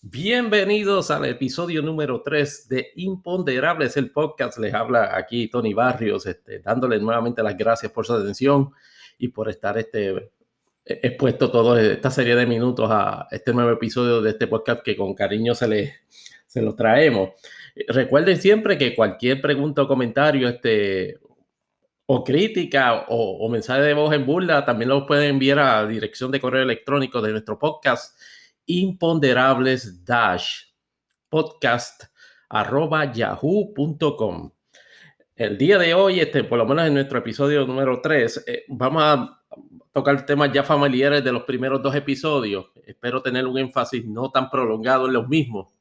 Bienvenidos al episodio número 3 de Imponderables, el podcast. Les habla aquí Tony Barrios, este, dándole nuevamente las gracias por su atención y por estar este, expuesto toda esta serie de minutos a este nuevo episodio de este podcast que con cariño se, le, se lo traemos. Recuerden siempre que cualquier pregunta o comentario este, o crítica o, o mensaje de voz en burla también los pueden enviar a la dirección de correo electrónico de nuestro podcast imponderables dash podcast arroba yahoo.com. El día de hoy, este, por lo menos en nuestro episodio número 3, eh, vamos a tocar temas ya familiares de los primeros dos episodios. Espero tener un énfasis no tan prolongado en los mismos.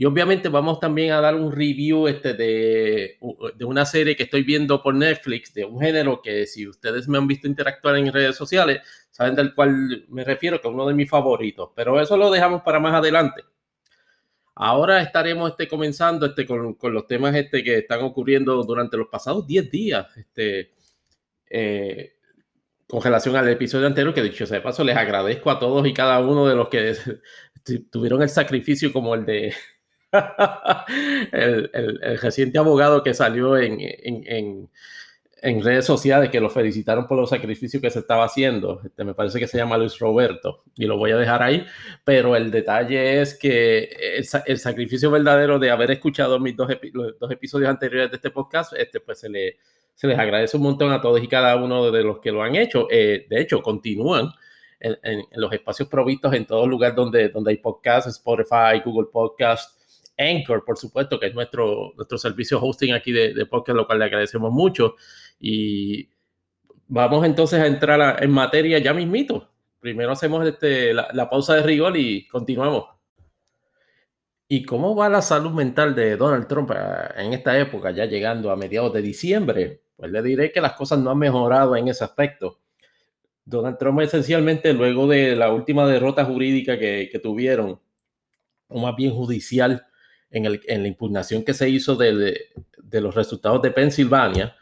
Y obviamente vamos también a dar un review este de, de, una serie que estoy viendo por Netflix, de un género que si ustedes me han visto interactuar en redes sociales, saben del cual me refiero, que es uno de mis favoritos. Pero eso lo dejamos para más adelante. Ahora estaremos este, comenzando este, con, con los temas este, que están ocurriendo durante los pasados 10 días. Este, eh, con relación al episodio anterior, que dicho sea de paso, les agradezco a todos y cada uno de los que tuvieron el sacrificio como el de el, el, reciente abogado que salió en, en, en, redes sociales que lo felicitaron por los sacrificios que se estaba haciendo. Este, me parece que se llama Luis Roberto y lo voy a dejar ahí, pero el detalle es que el, el sacrificio verdadero de haber escuchado mis dos, los dos episodios anteriores de este podcast, este, pues se, le, se les agradece un montón a todos y cada uno de los que lo han hecho. Eh, de hecho, continúan. En, en, los espacios provistos en todo lugar donde, donde hay podcasts, Spotify, Google Podcasts, Anchor, por supuesto, que es nuestro, nuestro servicio hosting aquí de, de podcast, lo cual le agradecemos mucho. Y vamos entonces a entrar en materia ya mismito. Primero hacemos este, la, pausa de rigor y continuamos. ¿Y cómo va la salud mental de Donald Trump eh, en esta época, ya llegando a mediados de diciembre? Pues le diré que las cosas no han mejorado en ese aspecto. Donald Trump esencialmente luego de la última derrota jurídica que, que tuvieron, o más bien judicial, en, el, en la impugnación que se hizo de, de, los resultados de Pensilvania,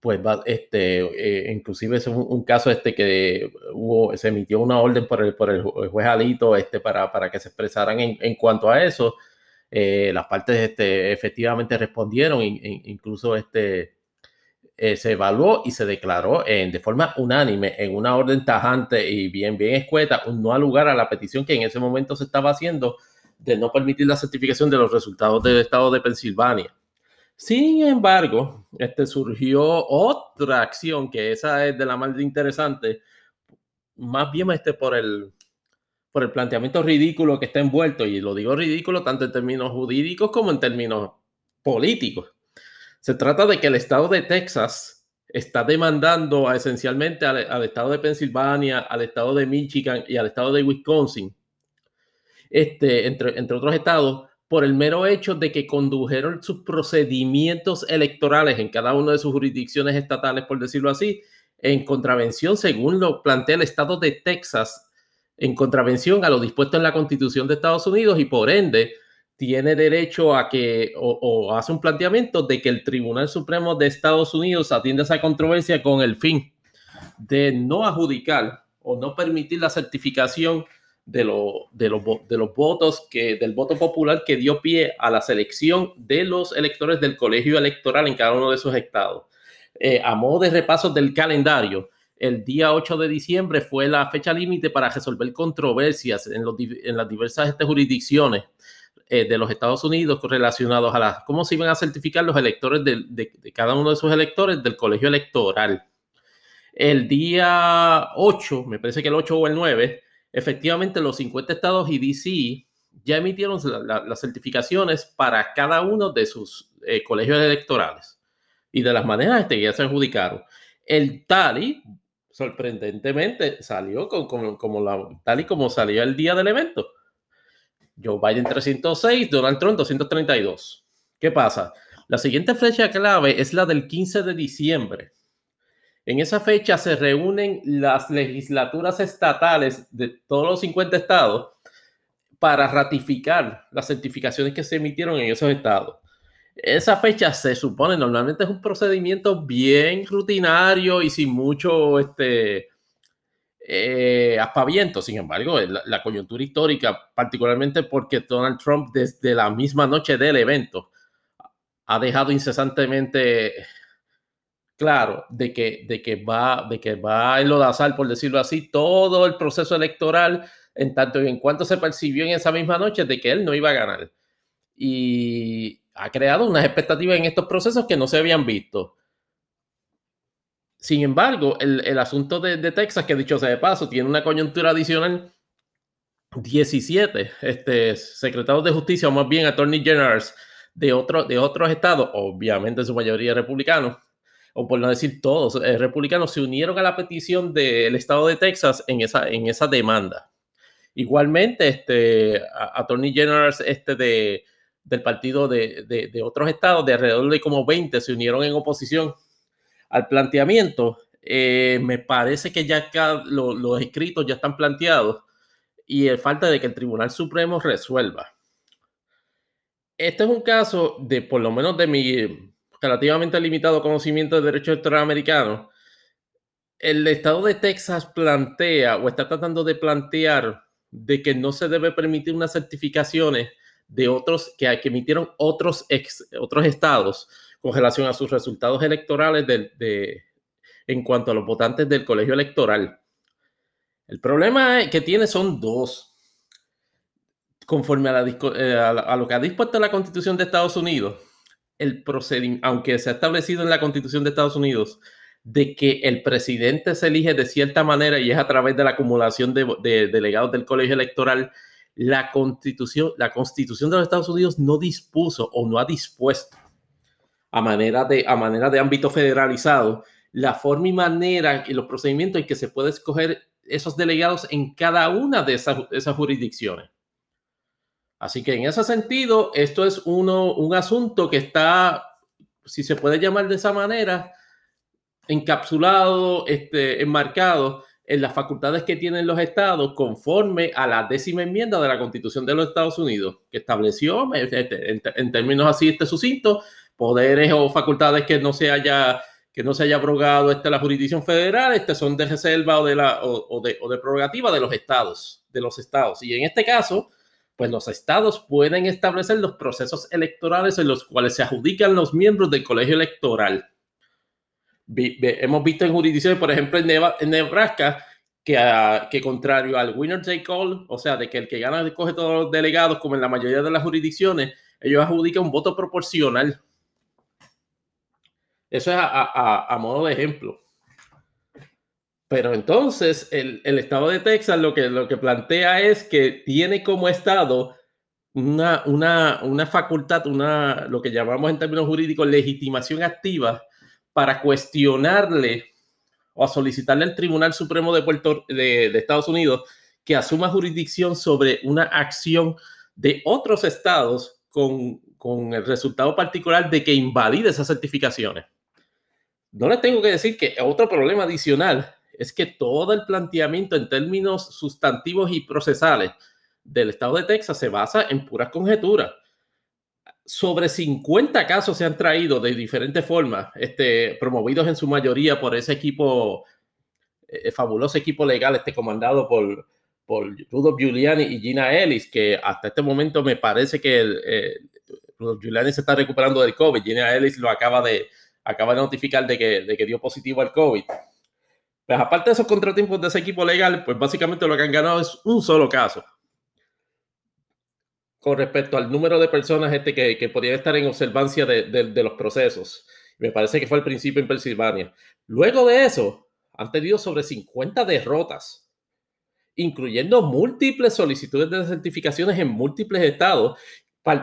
pues este, eh, inclusive es un, un, caso este que hubo, se emitió una orden por el, por el juez Alito este, para, para que se expresaran en, en cuanto a eso. Eh, las partes este, efectivamente respondieron, in, incluso este, eh, se evaluó y se declaró en, de forma unánime en una orden tajante y bien, bien escueta un no al lugar a la petición que en ese momento se estaba haciendo de no permitir la certificación de los resultados del estado de Pensilvania. Sin embargo, este surgió otra acción que esa es de la más interesante, más bien este por el por el planteamiento ridículo que está envuelto y lo digo ridículo tanto en términos jurídicos como en términos políticos. Se trata de que el estado de Texas está demandando a, esencialmente al, al estado de Pensilvania, al estado de Michigan y al estado de Wisconsin este, entre, otros estados, por el mero hecho de que condujeron sus procedimientos electorales en cada una de sus jurisdicciones estatales, por decirlo así, en contravención, según lo plantea el estado de Texas, en contravención a lo dispuesto en la Constitución de Estados Unidos y por ende tiene derecho a que o, o hace un planteamiento de que el Tribunal Supremo de Estados Unidos atienda esa controversia con el fin de no adjudicar o no permitir la certificación de, lo, de, los, de los votos que, del voto popular que dio pie a la selección de los electores del colegio electoral en cada uno de esos estados. Eh, a modo de repaso del calendario, el día 8 de diciembre fue la fecha límite para resolver controversias en, los, en las diversas este, jurisdicciones eh, de los Estados Unidos relacionados a las, cómo se iban a certificar los electores de, de, de cada uno de sus electores del colegio electoral. El día 8, me parece que el 8 o el 9, efectivamente los 50 estados y DC ya emitieron la, la, las certificaciones para cada uno de sus eh, colegios electorales y de las maneras este, ya se adjudicaron. El TALI, sorprendentemente, salió como tal y como salió el día del evento. Joe Biden 306, Donald Trump 232. ¿Qué pasa? La siguiente fecha clave es la del 15 de diciembre. En esa fecha se reúnen las legislaturas estatales de todos los 50 estados para ratificar las certificaciones que se emitieron en esos estados. Esa fecha se supone normalmente es un procedimiento bien rutinario y sin mucho este, eh, aspaviento. Sin embargo, la, coyuntura histórica, particularmente porque Donald Trump desde la misma noche del evento ha dejado incesantemente claro de que, de que va de que va a enlodazar, por decirlo así, todo el proceso electoral en tanto y en cuanto se percibió en esa misma noche de que él no iba a ganar. Y ha creado unas expectativas en estos procesos que no se habían visto. Sin embargo, el, asunto de, Texas, que dicho sea de paso, tiene una coyuntura adicional. 17 este, secretarios de justicia, o más bien attorney generals de, otro, de otros estados, obviamente en su mayoría republicanos, o por no decir todos, eh, republicanos, se unieron a la petición del estado de Texas en esa, en esa demanda. Igualmente, este, attorney generals este de, del partido de, de, otros estados, de alrededor de como 20, se unieron en oposición al planteamiento, eh, me parece que ya los escritos ya están planteados y falta de que el Tribunal Supremo resuelva. Este es un caso de, por lo menos de mi relativamente limitado conocimiento de derecho electoral americano. El estado de Texas plantea o está tratando de plantear de que no se debe permitir unas certificaciones de otros que, que emitieron otros, otros estados con relación a sus resultados electorales de, en cuanto a los votantes del colegio electoral. El problema que tiene son dos. Conforme a, eh, a, lo que ha dispuesto la Constitución de Estados Unidos, el procedimiento, aunque se ha establecido en la Constitución de Estados Unidos, de que el presidente se elige de cierta manera y es a través de la acumulación de, de delegados del colegio electoral, la Constitución, la Constitución de los Estados Unidos no dispuso o no ha dispuesto a manera de, a manera de ámbito federalizado, la forma y manera y los procedimientos en que se puede escoger esos delegados en cada una de esas jurisdicciones. Así que en ese sentido, esto es uno, un asunto que está, si se puede llamar de esa manera, encapsulado, este, enmarcado en las facultades que tienen los estados conforme a la décima enmienda de la Constitución de los Estados Unidos, que estableció, este, en, términos así, este sucinto, poderes o facultades que no se haya que no se haya abrogado esta la jurisdicción federal, este son de reserva o de la o, de, o de prerrogativa de los estados, de los estados. Y en este caso, pues los estados pueden establecer los procesos electorales en los cuales se adjudican los miembros del colegio electoral. hemos visto en jurisdicciones, por ejemplo, en, Nebraska, que, que, contrario al winner take all, o sea, de que el que gana coge todos los delegados, como en la mayoría de las jurisdicciones, ellos adjudican un voto proporcional eso es a, modo de ejemplo. Pero entonces el, estado de Texas lo que, lo que plantea es que tiene como estado una, una, una facultad, una, lo que llamamos en términos jurídicos legitimación activa para cuestionarle o a solicitarle al Tribunal Supremo de, Puerto, de, de Estados Unidos que asuma jurisdicción sobre una acción de otros estados con, con el resultado particular de que invalide esas certificaciones. No les tengo que decir que otro problema adicional es que todo el planteamiento en términos sustantivos y procesales del estado de Texas se basa en puras conjeturas. Sobre 50 casos se han traído de diferentes formas, este, promovidos en su mayoría por ese equipo, eh, fabuloso equipo legal, este, comandado por, por Rudolph Giuliani y Gina Ellis, que hasta este momento me parece que eh, Rudolph Giuliani se está recuperando del COVID. Gina Ellis lo acaba de, acaba de notificar que, de que dio positivo al COVID. Pues aparte de esos contratiempos de ese equipo legal, pues básicamente lo que han ganado es un solo caso. Con respecto al número de personas este que, que podían estar en observancia de, los procesos. Me parece que fue al principio en Pensilvania. Luego de eso, han tenido sobre 50 derrotas, incluyendo múltiples solicitudes de certificaciones en múltiples estados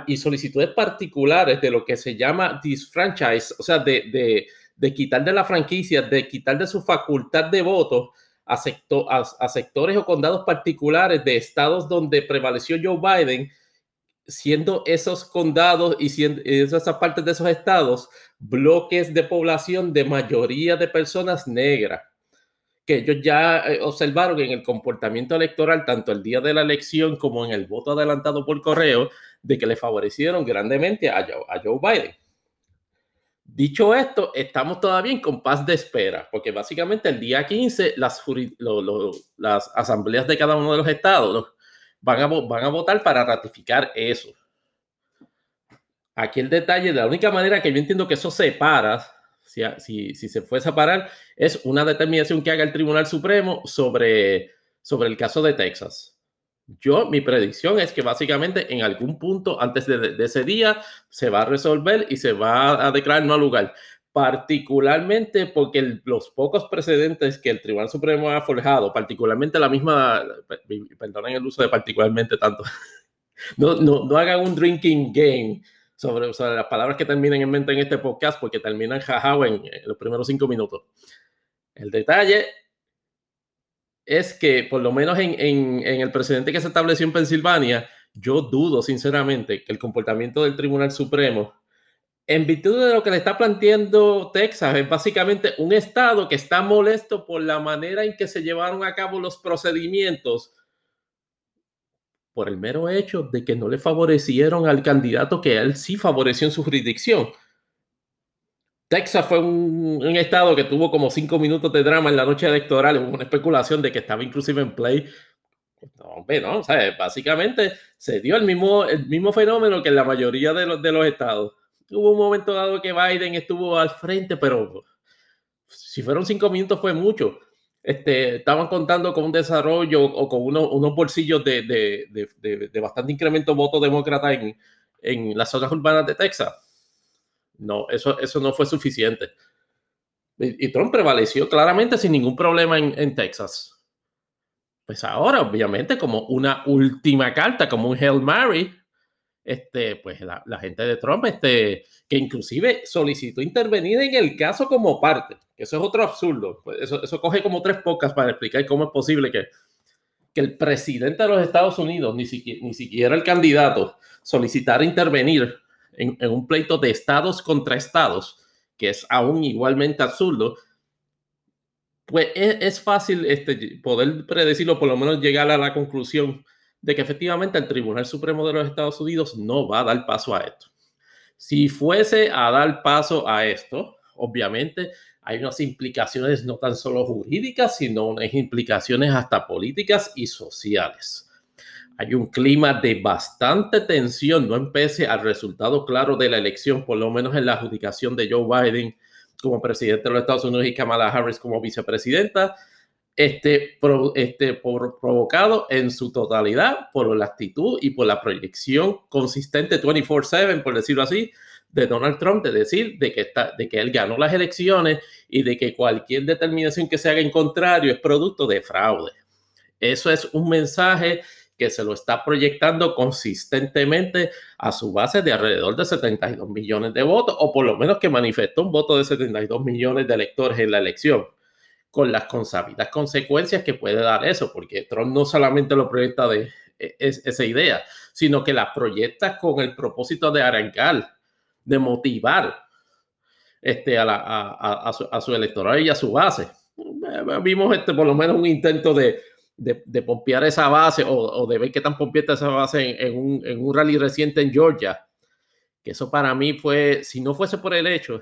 y solicitudes particulares de lo que se llama disfranchise, o sea, de, quitar de la franquicia, de quitar de su facultad de voto a, a, sectores o condados particulares de estados donde prevaleció Joe Biden, siendo esos condados y siendo esas partes de esos estados bloques de población de mayoría de personas negras que ellos ya eh, observaron en el comportamiento electoral, tanto el día de la elección como en el voto adelantado por correo, de que le favorecieron grandemente a Joe, Biden. Dicho esto, estamos todavía en compás de espera, porque básicamente el día 15 las, asambleas de cada uno de los estados van a, votar para ratificar eso. Aquí el detalle, la única manera que yo entiendo que eso se para, si, si, se fuese a parar, es una determinación que haga el Tribunal Supremo sobre el caso de Texas. Yo, mi predicción es que básicamente en algún punto antes de, ese día se va a resolver y se va a declarar no lugar. Particularmente porque los pocos precedentes que el Tribunal Supremo ha forjado, particularmente la misma, perdonen el uso de particularmente tanto, no, no, no hagan un drinking game sobre, las palabras que terminan en mente en este podcast porque terminan jajao en los primeros cinco minutos. El detalle es que, por lo menos en, el precedente que se estableció en Pensilvania, yo dudo sinceramente que el comportamiento del Tribunal Supremo, en virtud de lo que le está planteando Texas, es básicamente un estado que está molesto por la manera en que se llevaron a cabo los procedimientos, por el mero hecho de que no le favorecieron al candidato que él sí favoreció en su jurisdicción. Texas fue un, estado que tuvo como cinco minutos de drama en la noche electoral, hubo una especulación de que estaba inclusive en play. No, no, o sea, básicamente se dio el mismo, el mismo fenómeno que en la mayoría de los, de los estados. Hubo un momento dado que Biden estuvo al frente, pero si fueron cinco minutos fue mucho. Este, estaban contando con un desarrollo o con unos, unos bolsillos de, de, de, de, bastante incremento voto demócrata en, en las zonas urbanas de Texas no, eso, eso no fue suficiente. Y, Trump prevaleció claramente sin ningún problema en, Texas. Pues ahora, obviamente, como una última carta, como un Hail Mary, este, pues la, gente de Trump, este, que inclusive solicitó intervenir en el caso como parte, eso es otro absurdo. Pues eso, eso coge como tres pocas para explicar cómo es posible que, que el presidente de los Estados Unidos, ni siquiera, ni siquiera el candidato, solicitara intervenir en, un pleito de estados contra estados, que es aún igualmente absurdo, pues es, fácil este, poder predecirlo, por lo menos llegar a la conclusión de que efectivamente el Tribunal Supremo de los Estados Unidos no va a dar paso a esto. Si fuese a dar paso a esto, obviamente hay unas implicaciones no tan solo jurídicas, sino unas implicaciones hasta políticas y sociales hay un clima de bastante tensión, no empece al resultado claro de la elección, por lo menos en la adjudicación de Joe Biden como presidente de los Estados Unidos y Kamala Harris como vicepresidenta, este, este por, provocado en su totalidad por la actitud y por la proyección consistente 24/7, por decirlo así, de Donald Trump de decir de que, está, de que él ganó las elecciones y de que cualquier determinación que se haga en contrario es producto de fraude. Eso es un mensaje que se lo está proyectando consistentemente a su base de alrededor de 72 millones de votos, o por lo menos que manifestó un voto de 72 millones de electores en la elección, con las consabidas consecuencias que puede dar eso, porque Trump no solamente lo proyecta de e, esa idea, sino que la proyecta con el propósito de arrancar, de motivar este, a, su, su electorado y a su base. Vimos este, por lo menos un intento de de, de pompear esa base o, de ver qué tan pompeada esa base en, un, rally reciente en Georgia. Que eso para mí fue, si no fuese por el hecho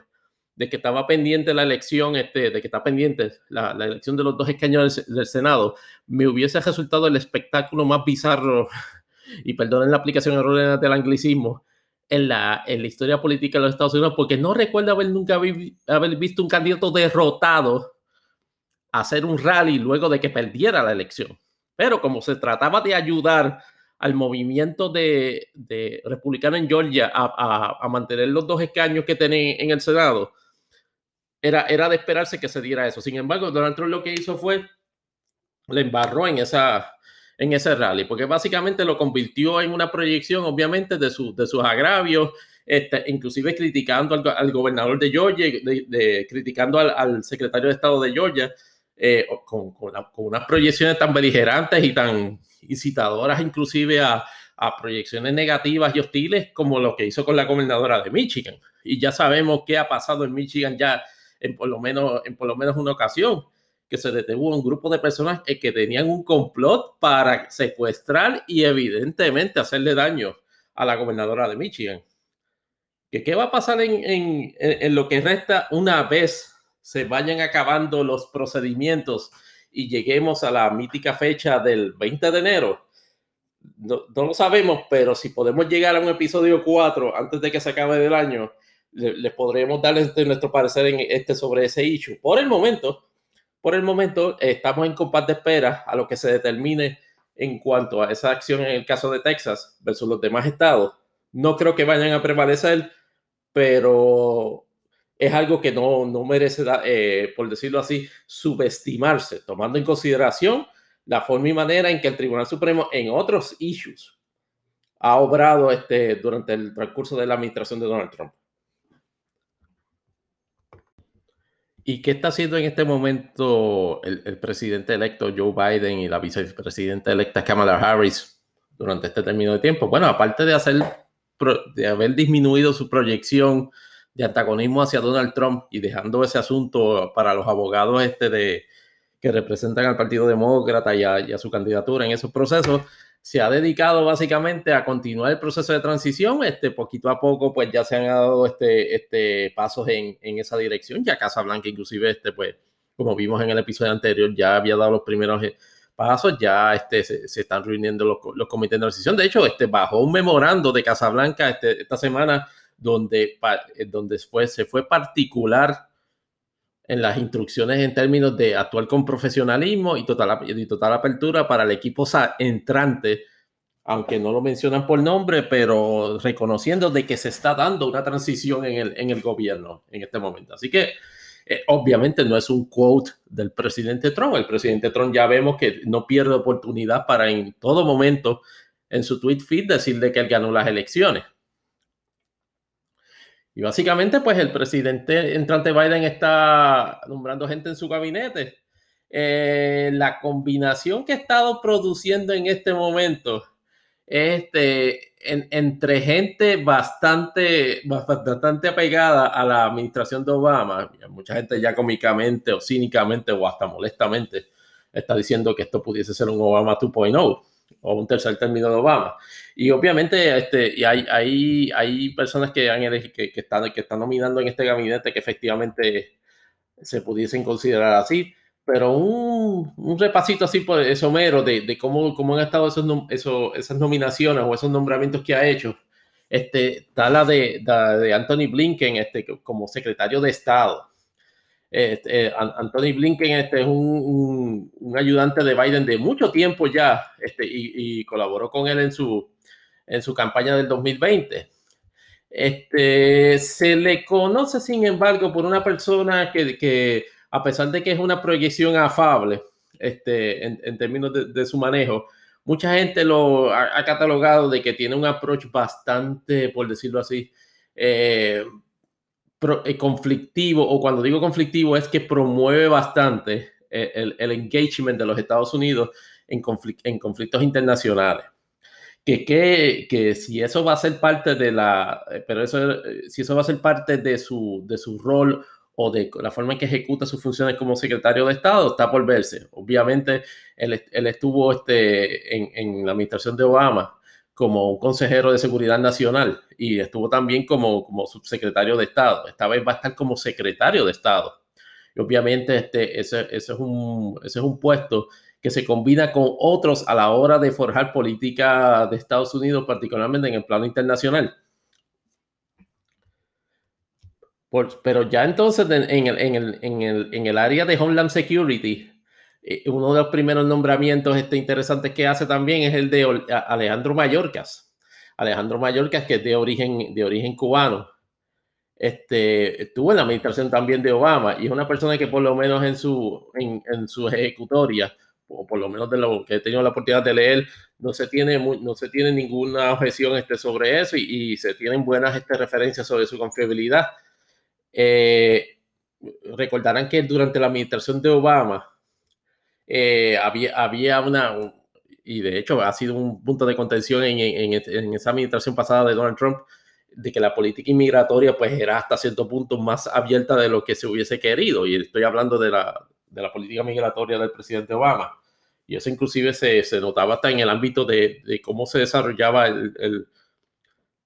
de que estaba pendiente la elección, este, de que está pendiente la, elección de los dos escaños del, Senado, me hubiese resultado el espectáculo más bizarro, y perdonen la aplicación errónea del anglicismo, en la, en la historia política de los Estados Unidos, porque no recuerdo haber nunca haber visto un candidato derrotado hacer un rally luego de que perdiera la elección. Pero como se trataba de ayudar al movimiento de, republicano en Georgia a, mantener los dos escaños que tienen en el Senado, era, era de esperarse que se diera eso. Sin embargo, Donald Trump lo que hizo fue, le embarró en, esa, en ese rally, porque básicamente lo convirtió en una proyección, obviamente, de, su, de sus agravios, este, inclusive criticando al, gobernador de Georgia, de, criticando al, al, secretario de Estado de Georgia, eh, con, unas proyecciones tan beligerantes y tan incitadoras inclusive a, proyecciones negativas y hostiles como lo que hizo con la gobernadora de Michigan. Y ya sabemos qué ha pasado en Michigan ya en por lo menos, en por lo menos una ocasión, que se detuvo un grupo de personas que, que tenían un complot para secuestrar y evidentemente hacerle daño a la gobernadora de Michigan que qué va a pasar en, en, lo que resta una vez se vayan acabando los procedimientos y lleguemos a la mítica fecha del 20 de enero. No, no, lo sabemos, pero si podemos llegar a un episodio 4 antes de que se acabe el año, les podremos dar este, nuestro parecer en este sobre ese issue. Por el momento, por el momento estamos en compás de espera a lo que se determine en cuanto a esa acción en el caso de Texas versus los demás estados. No creo que vayan a prevalecer, pero es algo que no, no merece, eh, por decirlo así, subestimarse, tomando en consideración la forma y manera en que el Tribunal Supremo en otros issues ha obrado este, durante el transcurso de la administración de Donald Trump. ¿Y qué está haciendo en este momento el, presidente electo Joe Biden y la vicepresidenta electa Kamala Harris durante este término de tiempo? Bueno, aparte de, hacer, de haber disminuido su proyección de antagonismo hacia Donald Trump y dejando ese asunto para los abogados este de, que representan al Partido Demócrata y a su candidatura en esos procesos, se ha dedicado básicamente a continuar el proceso de transición. Este, poquito a poco, pues ya se han dado este, este, pasos en, en esa dirección. Ya Casa Blanca, inclusive, este, pues, como vimos en el episodio anterior, ya había dado los primeros eh, pasos, ya este, se, están reuniendo los, los, comités de transición. De hecho, este, bajó un memorando de Casablanca este, esta semana donde, eh, donde fue, se fue particular en las instrucciones en términos de actuar con profesionalismo y total, y total apertura para el equipo entrante, aunque no lo mencionan por nombre, pero reconociendo de que se está dando una transición en el, en el gobierno en este momento. Así que eh, obviamente no es un quote del presidente Trump. El presidente Trump ya vemos que no pierde oportunidad para en todo momento en su tweet feed decirle que él ganó las elecciones. Y básicamente, pues el presidente entrante Biden está nombrando gente en su gabinete. Eh, la combinación que ha estado produciendo en este momento este, entre gente bastante, bastante apegada a la administración de Obama, mucha gente ya cómicamente o cínicamente o hasta molestamente está diciendo que esto pudiese ser un Obama 2.0 o un tercer término de Obama. Y obviamente este, y hay, hay, hay personas que, han que, que, están, que están nominando en este gabinete que efectivamente se pudiesen considerar así, pero un, un repasito así por eso mero de, de cómo, cómo, han estado esos, esos, esas nominaciones o esos nombramientos que ha hecho. Este, está la de, de, Anthony Blinken este, como secretario de Estado. Este, eh, Anthony Blinken este, es un, ayudante de Biden de mucho tiempo ya este, y, colaboró con él en su, en su campaña del 2020. Este, se le conoce, sin embargo, por una persona que, que a pesar de que es una proyección afable este, en, términos de, su manejo, mucha gente lo ha, catalogado de que tiene un approach bastante, por decirlo así, eh, conflictivo, o cuando digo conflictivo es que promueve bastante eh, el, engagement de los Estados Unidos en, conflict, en conflictos internacionales que, que, que, si eso va a ser parte de la, eh, pero eso, eh, si eso va a ser parte de su, de su rol o de la forma en que ejecuta sus funciones como secretario de Estado, está por verse. Obviamente, él, él estuvo este, en, la administración de Obama como un consejero de seguridad nacional y estuvo también como, como subsecretario de Estado. Esta vez va a estar como secretario de Estado. Y obviamente este, ese, ese, es un, ese es un puesto que se combina con otros a la hora de forjar política de Estados Unidos, particularmente en el plano internacional. Por, pero ya entonces en el, en, el, en, el, en el, área de Homeland Security, eh, uno de los primeros nombramientos este, interesantes que hace también es el de Alejandro Mayorkas. Alejandro Mayorkas, que es de origen, de origen cubano. Este, estuvo en la administración también de Obama y es una persona que por lo menos en su, en su ejecutoria o por lo menos de lo que he tenido la oportunidad de leer, no se tiene, no se tiene ninguna objeción este, sobre eso y, y se tienen buenas este, referencias sobre su confiabilidad. Eh, recordarán que durante la administración de Obama eh, había, había una, y de hecho ha sido un punto de contención en, en, esa administración pasada de Donald Trump, de que la política inmigratoria pues era hasta cierto punto más abierta de lo que se hubiese querido. Y estoy hablando de la, de la política migratoria del presidente Obama. Y eso inclusive se, se notaba hasta en el ámbito de, de cómo se desarrollaba el, el,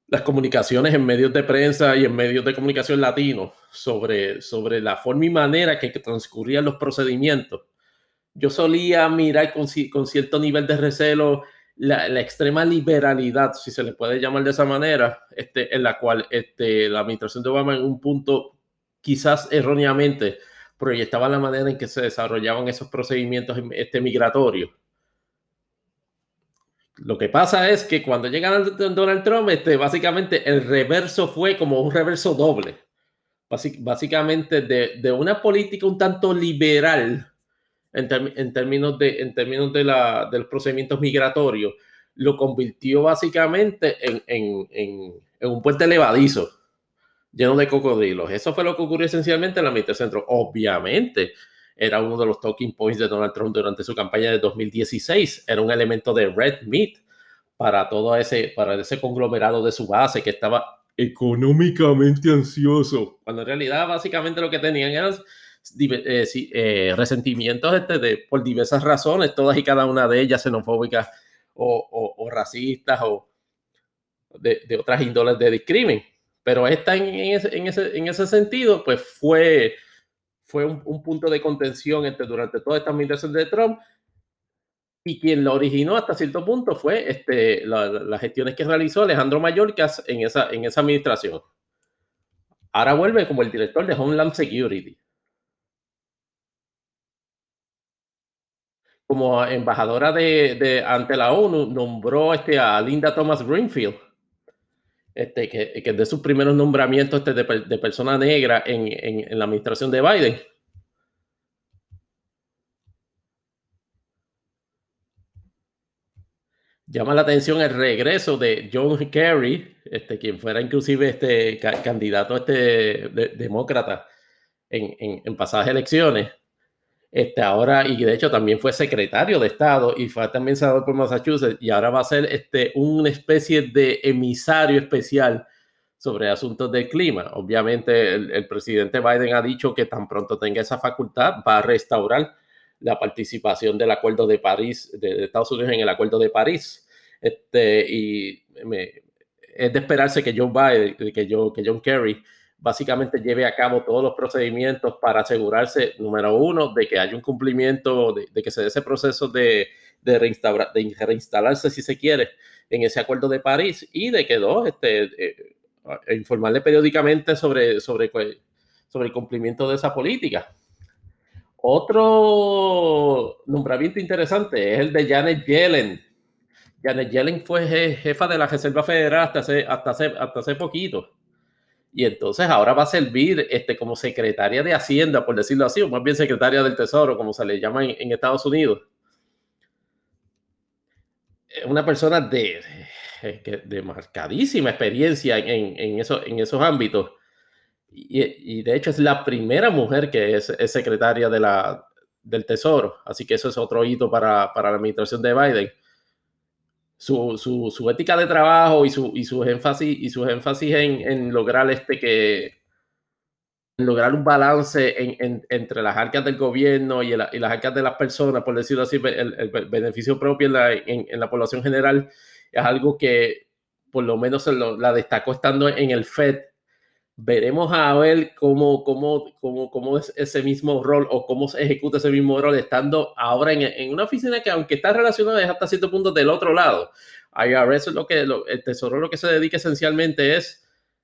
las comunicaciones en medios de prensa y en medios de comunicación latinos sobre, sobre la forma y manera que, transcurrían los procedimientos, yo solía mirar con, cierto nivel de recelo la, extrema liberalidad, si se le puede llamar de esa manera, este, en la cual este, la administración de Obama en un punto quizás erróneamente proyectaba la manera en que se desarrollaban esos procedimientos este, migratorios. Lo que pasa es que cuando llega Donald Trump, este, básicamente el reverso fue como un reverso doble. básicamente de, una política un tanto liberal en, en términos, de, en términos de, la, de los procedimientos migratorios, lo convirtió básicamente en, en, en un puente levadizo lleno de cocodrilos. Eso fue lo que ocurrió esencialmente en la mitad centro. Obviamente, era uno de los talking points de Donald Trump durante su campaña de 2016. Era un elemento de red meat para todo ese, para ese conglomerado de su base que estaba económicamente ansioso, cuando en realidad básicamente lo que tenían eran eh, eh, resentimientos este, de, por diversas razones, todas y cada una de ellas xenofóbicas o, o, racistas o de, de, otras índoles de discrimen. Pero esta en, ese, en, ese, en ese sentido, pues fue, fue un, un, punto de contención entre, durante toda esta administración de Trump. Y quien lo originó hasta cierto punto fue este, la, las gestiones que realizó Alejandro Mayorkas en esa, en esa administración. Ahora vuelve como el director de Homeland Security. Como embajadora de, ante la ONU, nombró este, a Linda Thomas Greenfield este, que, que de sus primeros nombramientos este, de, de, persona negra en, la administración de Biden. Llama la atención el regreso de John Kerry, quien fuera inclusive este candidato este demócrata en pasadas elecciones este, ahora, y de hecho también fue secretario de Estado y fue también senador por Massachusetts, y ahora va a ser este, una especie de emisario especial sobre asuntos del clima. Obviamente, el, presidente Biden ha dicho que tan pronto tenga esa facultad, va a restaurar la participación del Acuerdo de París, de, Estados Unidos en el Acuerdo de París. Este, y es de esperarse que Joe Biden, que, yo, que John Kerry básicamente lleve a cabo todos los procedimientos para asegurarse, número uno, de que haya un cumplimiento, de, que se dé ese proceso de, de, de, reinstalarse, si se quiere, en ese acuerdo de París y de que dos, este, eh, informarle periódicamente sobre, sobre, sobre el cumplimiento de esa política. Otro nombramiento interesante es el de Janet Yellen. Janet Yellen fue jefa de la Reserva Federal hasta hace, hasta hace, hasta hace poquito y entonces ahora va a servir este, como secretaria de Hacienda, por decirlo así, o más bien secretaria del Tesoro, como se le llama en, Estados Unidos. Una persona de, de, marcadísima experiencia en, en, eso, en esos ámbitos. Y, y, de hecho es la primera mujer que es, es secretaria de la, del Tesoro. Así que eso es otro hito para, para la administración de Biden su, su, su, ética de trabajo y su, y sus énfasis, y sus énfasis en, lograr este que lograr un balance en, en, entre las arcas del gobierno y, las arcas de las personas, por decirlo así, el, beneficio propio en la, en la, población general es algo que por lo menos la destacó estando en el FED veremos a ver cómo, cómo, cómo, cómo es ese mismo rol o cómo se ejecuta ese mismo rol estando ahora en, en una oficina que aunque está relacionada es hasta cierto punto del otro lado. IRS es lo que el tesoro lo que se dedica esencialmente es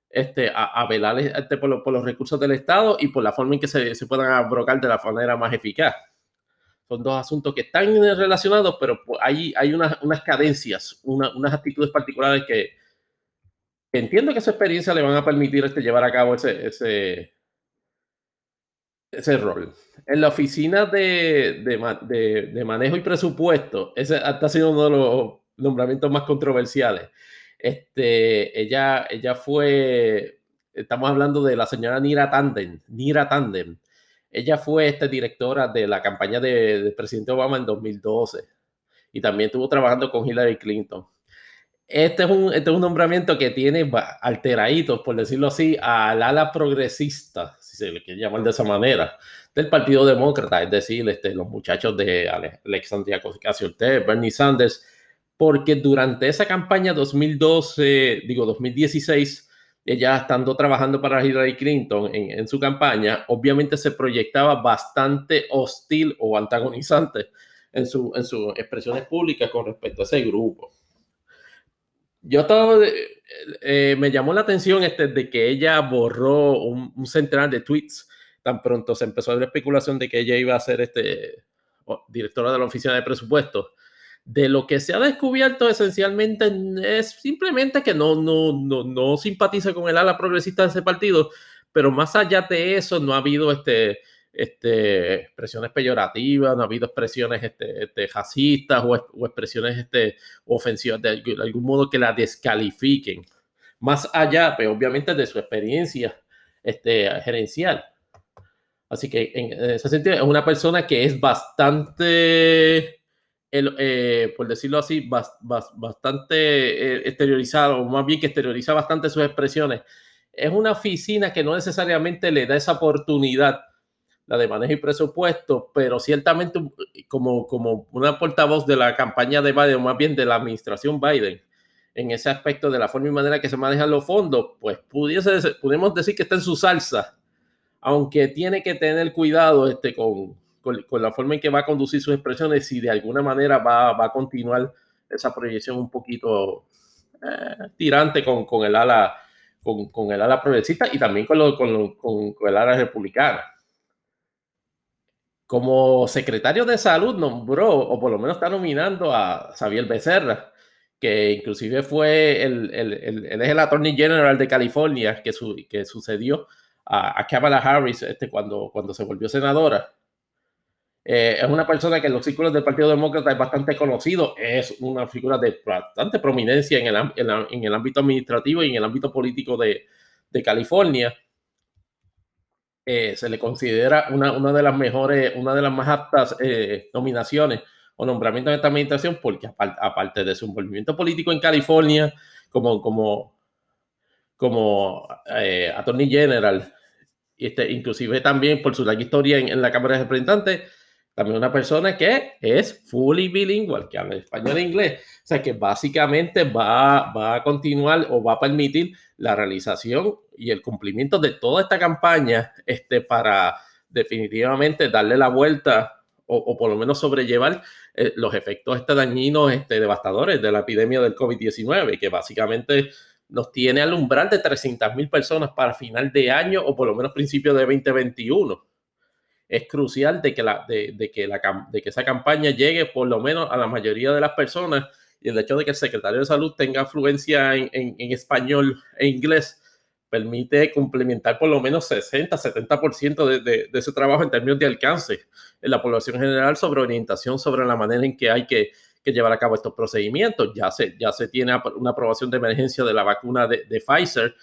este, a, a velar este, por, por, los recursos del Estado y por la forma en que se, se puedan abrogar de la manera más eficaz. Son dos asuntos que están relacionados, pero pues, hay, hay unas, unas cadencias, una, unas actitudes particulares que, entiendo que esa experiencia le van a permitir este, llevar a cabo ese, ese, ese rol. En la oficina de, de, de, manejo y presupuesto, ese ha sido uno de los nombramientos más controversiales. Este, ella, ella fue, estamos hablando de la señora Nira Tandem, Nira Tandem. Ella fue este, directora de la campaña del de presidente Obama en 2012 y también estuvo trabajando con Hillary Clinton este es, un, este es un nombramiento que tiene alteraditos, por decirlo así, al ala progresista, si se le quiere llamar de esa manera, del Partido Demócrata, es decir, este, los muchachos de Alexandria Ocasio-Cortez, Bernie Sanders, porque durante esa campaña 2012, digo 2016, ella estando trabajando para Hillary Clinton en, en, su campaña, obviamente se proyectaba bastante hostil o antagonizante en, su, en sus expresiones públicas con respecto a ese grupo. Yo estaba, eh, me llamó la atención este, de que ella borró un, un, centenar de tweets. Tan pronto se empezó a ver especulación de que ella iba a ser este, directora de la oficina de presupuestos. De lo que se ha descubierto esencialmente es simplemente que no, no, no, no simpatiza con el ala progresista de ese partido, pero más allá de eso no ha habido este, este, expresiones peyorativas, no ha habido expresiones este, este racistas o, expresiones este, ofensivas de, algún modo que la descalifiquen. Más allá, pues, obviamente, de su experiencia este, gerencial. Así que en ese sentido es una persona que es bastante eh, por decirlo así, bastante eh, exteriorizado, o más bien que exterioriza bastante sus expresiones. Es una oficina que no necesariamente le da esa oportunidad, la de manejo y presupuesto, pero ciertamente como, como una portavoz de la campaña de Biden, o más bien de la administración Biden, en ese aspecto de la forma y manera que se manejan los fondos, pues pudiese, podemos decir que está en su salsa, aunque tiene que tener cuidado este, con, con, la forma en que va a conducir sus expresiones, si de alguna manera va, va a continuar esa proyección un poquito eh, tirante con, con, el ala con, con, el ala progresista y también con, lo, con, con, el ala republicana. Como secretario de salud nombró, o por lo menos está nominando a Xavier Becerra, que inclusive fue el, el, el, el Attorney General de California que, su, que sucedió a, a Kamala Harris este, cuando, cuando se volvió senadora. Eh, es una persona que en los círculos del Partido Demócrata es bastante conocido, es una figura de bastante prominencia en el, en, en el ámbito administrativo y en el ámbito político de, de California. Eh, se le considera una, una, de las mejores, una de las más aptas eh, nominaciones o nombramientos en esta administración, porque aparte, aparte, de su movimiento político en California, como, como, como eh, Attorney General, este, inclusive también por su larga historia en la Cámara de Representantes, también una persona que es fully bilingual, que habla español e inglés. O sea que básicamente va, va a continuar o va a permitir la realización y el cumplimiento de toda esta campaña este, para definitivamente darle la vuelta o, o por lo menos sobrellevar eh, los efectos este dañinos, este, devastadores de la epidemia del COVID-19, que básicamente nos tiene al umbral de 300 mil personas para final de año o por lo menos principio de 2021 es crucial de que, la, de, de que, la, de que esa campaña llegue por lo menos a la mayoría de las personas y el hecho de que el secretario de salud tenga fluencia en, en, en español e inglés permite complementar por lo menos 60, 70% de, de, de, ese trabajo en términos de alcance en la población general sobre orientación sobre la manera en que hay que, que llevar a cabo estos procedimientos. Ya se, ya se tiene una aprobación de emergencia de la vacuna de, de Pfizer,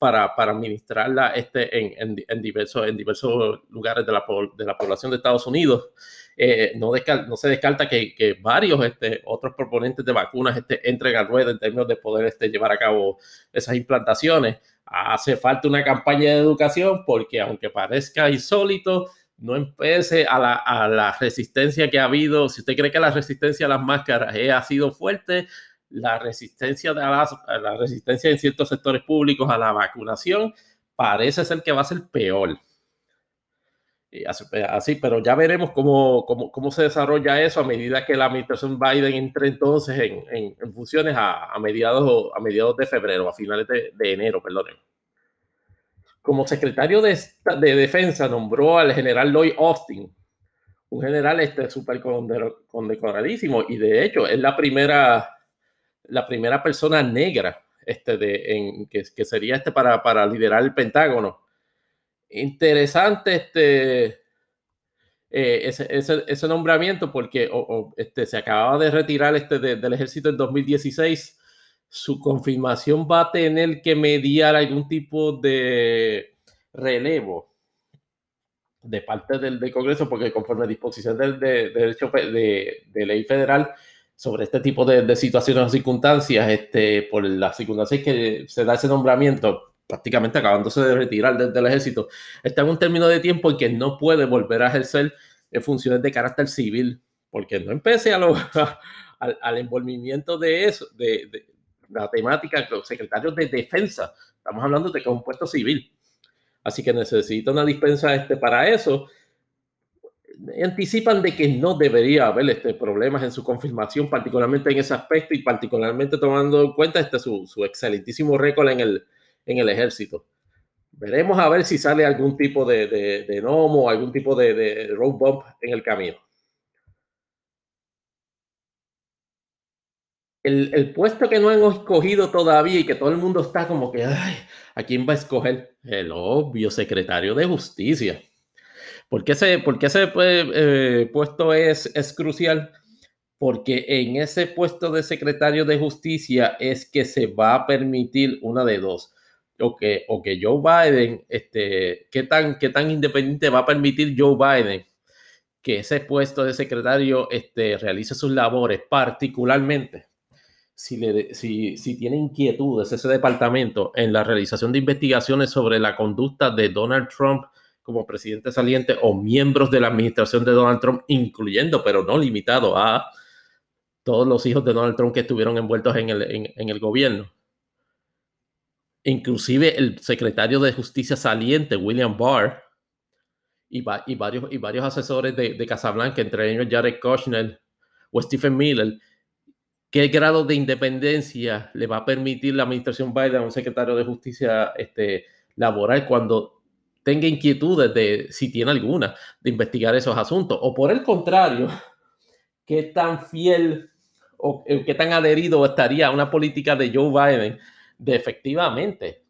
para, para administrarla este, en, en, en, diversos, en diversos lugares de la, de la población de Estados Unidos. Eh, no, descal, no, se descarta que, que, varios este, otros proponentes de vacunas este, entren al ruedo en términos de poder este, llevar a cabo esas implantaciones. Hace falta una campaña de educación porque aunque parezca insólito, no empece a la, a la resistencia que ha habido. Si usted cree que la resistencia a las máscaras eh, ha sido fuerte, la resistencia, de la, la resistencia en ciertos sectores públicos a la vacunación parece ser que va a ser peor. Así, así, pero ya veremos cómo, cómo, cómo, se desarrolla eso a medida que la administración Biden entre entonces en, en, en funciones a, a, mediados, a mediados de febrero, a finales de, de enero, perdón. Como secretario de, de, Defensa nombró al general Lloyd Austin, un general este súper condecoradísimo y de hecho es la primera la primera persona negra este de, que, sería este para, para liderar el Pentágono. Interesante este, eh, ese, ese, nombramiento porque este, se acababa de retirar este de, del ejército en 2016. Su confirmación va a tener que mediar algún tipo de relevo de parte del, Congreso, porque conforme a disposición del de, de, de, de ley federal, sobre este tipo de, de, situaciones o circunstancias, este, por las circunstancias que se da ese nombramiento, prácticamente acabándose de retirar del, del ejército, está en un término de tiempo en que no puede volver a ejercer funciones de carácter civil, porque no empecé a, lo, a, al, envolvimiento de eso, de, la temática, los secretarios de defensa. Estamos hablando de que es un puesto civil. Así que necesita una dispensa este, para eso. Anticipan de que no debería haber este, problemas en su confirmación, particularmente en ese aspecto y particularmente tomando en cuenta este, su, su excelentísimo récord en el, en el ejército. Veremos a ver si sale algún tipo de, de, de gnomo, algún tipo de, de road bump en el camino. El, el, puesto que no hemos escogido todavía y que todo el mundo está como que, ay, ¿a quién va a escoger? El obvio secretario de justicia. ¿Por qué ese, por ese eh, puesto es, es crucial? Porque en ese puesto de secretario de justicia es que se va a permitir una de dos o que, o que Joe Biden, este, ¿qué tan, qué tan independiente va a permitir Joe Biden que ese puesto de secretario este, realice sus labores, particularmente si, le, si, si tiene inquietudes ese departamento en la realización de investigaciones sobre la conducta de Donald Trump como presidente saliente o miembros de la administración de Donald Trump, incluyendo, pero no limitado a todos los hijos de Donald Trump que estuvieron envueltos en el, en el gobierno. Inclusive el secretario de Justicia saliente, William Barr, y, varios, y varios asesores de, de, Casablanca, entre ellos Jared Kushner o Stephen Miller, ¿qué grado de independencia le va a permitir la administración Biden a un secretario de Justicia este, laboral cuando tenga inquietudes de, si tiene alguna, de investigar esos asuntos? O por el contrario, ¿qué tan fiel o eh, qué tan adherido estaría a una política de Joe Biden? de efectivamente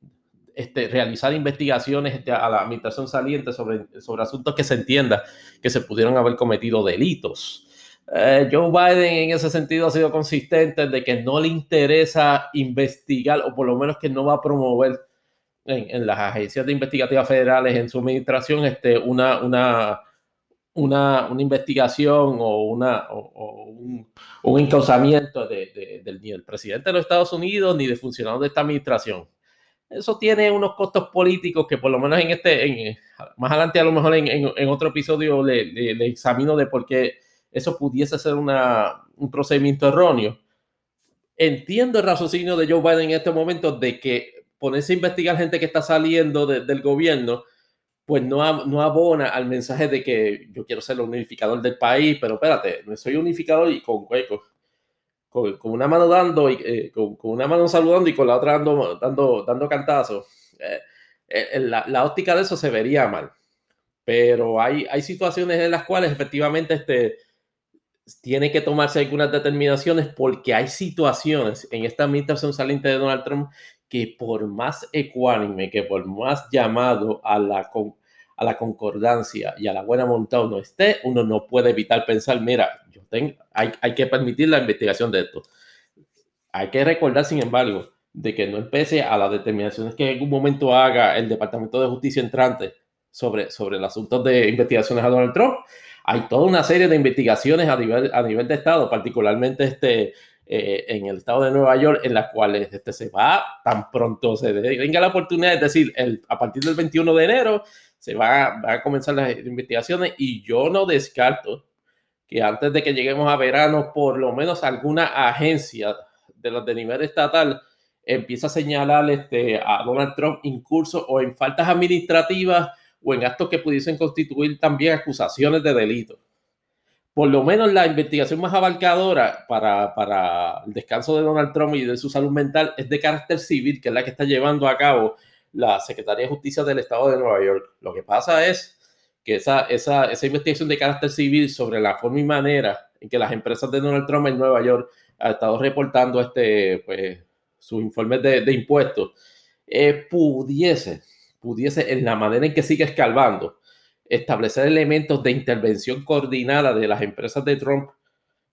este, realizar investigaciones este, a la administración saliente sobre, sobre asuntos que se entienda que se pudieron haber cometido delitos. Eh, Joe Biden en ese sentido ha sido consistente de que no le interesa investigar o por lo menos que no va a promover en, las agencias de investigativas federales en su administración este, una, una, una, una investigación o, una, o, un, un, encauzamiento de, del, ni del presidente de los Estados Unidos ni de funcionarios de esta administración. Eso tiene unos costos políticos que por lo menos en este, en, más adelante a lo mejor en, en, otro episodio le, le, examino de por qué eso pudiese ser una, un procedimiento erróneo. Entiendo el raciocinio de Joe Biden en este momento de que ponerse a investigar gente que está saliendo de, del gobierno pues no, no abona al mensaje de que yo quiero ser el unificador del país, pero espérate, no soy unificador y con huecos. Con, una mano dando y eh, con, una mano saludando y con la otra dando, dando, dando cantazos. Eh, eh, la, la, óptica de eso se vería mal. Pero hay, hay situaciones en las cuales efectivamente este, tiene que tomarse algunas determinaciones porque hay situaciones en esta administración saliente de Donald Trump que por más ecuánime, que por más llamado a la, a la concordancia y a la buena voluntad uno esté, uno no puede evitar pensar, mira, yo tengo, hay, hay que permitir la investigación de esto. Hay que recordar, sin embargo, de que no empece a las determinaciones que en algún momento haga el Departamento de Justicia entrante sobre, sobre el asunto de investigaciones a Donald Trump. Hay toda una serie de investigaciones a nivel, a nivel de Estado, particularmente este, eh, en el estado de Nueva York, en las cuales este, se va tan pronto se venga la oportunidad, es decir, el, a partir del 21 de enero, se va, a comenzar las investigaciones y yo no descarto que antes de que lleguemos a verano, por lo menos alguna agencia de los de nivel estatal empieza a señalar este, a Donald Trump incurso o en faltas administrativas o en actos que pudiesen constituir también acusaciones de delito. Por lo menos la investigación más abarcadora para, para el descanso de Donald Trump y de su salud mental es de carácter civil, que es la que está llevando a cabo la Secretaría de Justicia del Estado de Nueva York. Lo que pasa es que esa, esa, esa investigación de carácter civil sobre la forma y manera en que las empresas de Donald Trump en Nueva York han estado reportando este, pues, sus informes de, de impuestos, eh, pudiese, pudiese en la manera en que sigue escalvando, establecer elementos de intervención coordinada de las empresas de Trump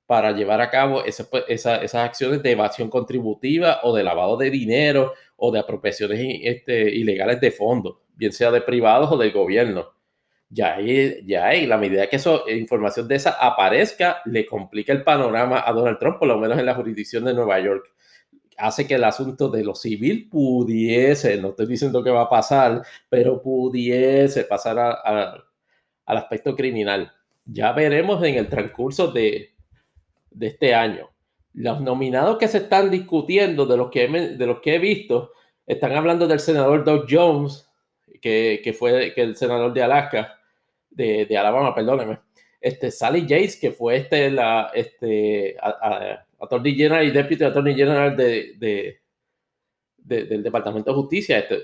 para llevar a cabo pues, esas acciones de evasión contributiva o de lavado de dinero o de apropiaciones este, ilegales de fondos, bien sea de privados o del gobierno. Ya hay, ya hay, la medida que eso, información de esa aparezca, le complica el panorama a Donald Trump, por lo menos en la jurisdicción de Nueva York. Hace que el asunto de lo civil pudiese, no estoy diciendo que va a pasar, pero pudiese pasar al aspecto criminal. Ya veremos en el transcurso de, de este año. los nominados que se están discutiendo, de los que he, de los que he visto, están hablando del senador Doug Jones, que, que fue que el senador de Alaska, de, de Alabama, perdóneme. Este, Sally Yates, que fue este, la, este, Attorney General y Deputy Attorney General de, de, del Departamento de Justicia. Este,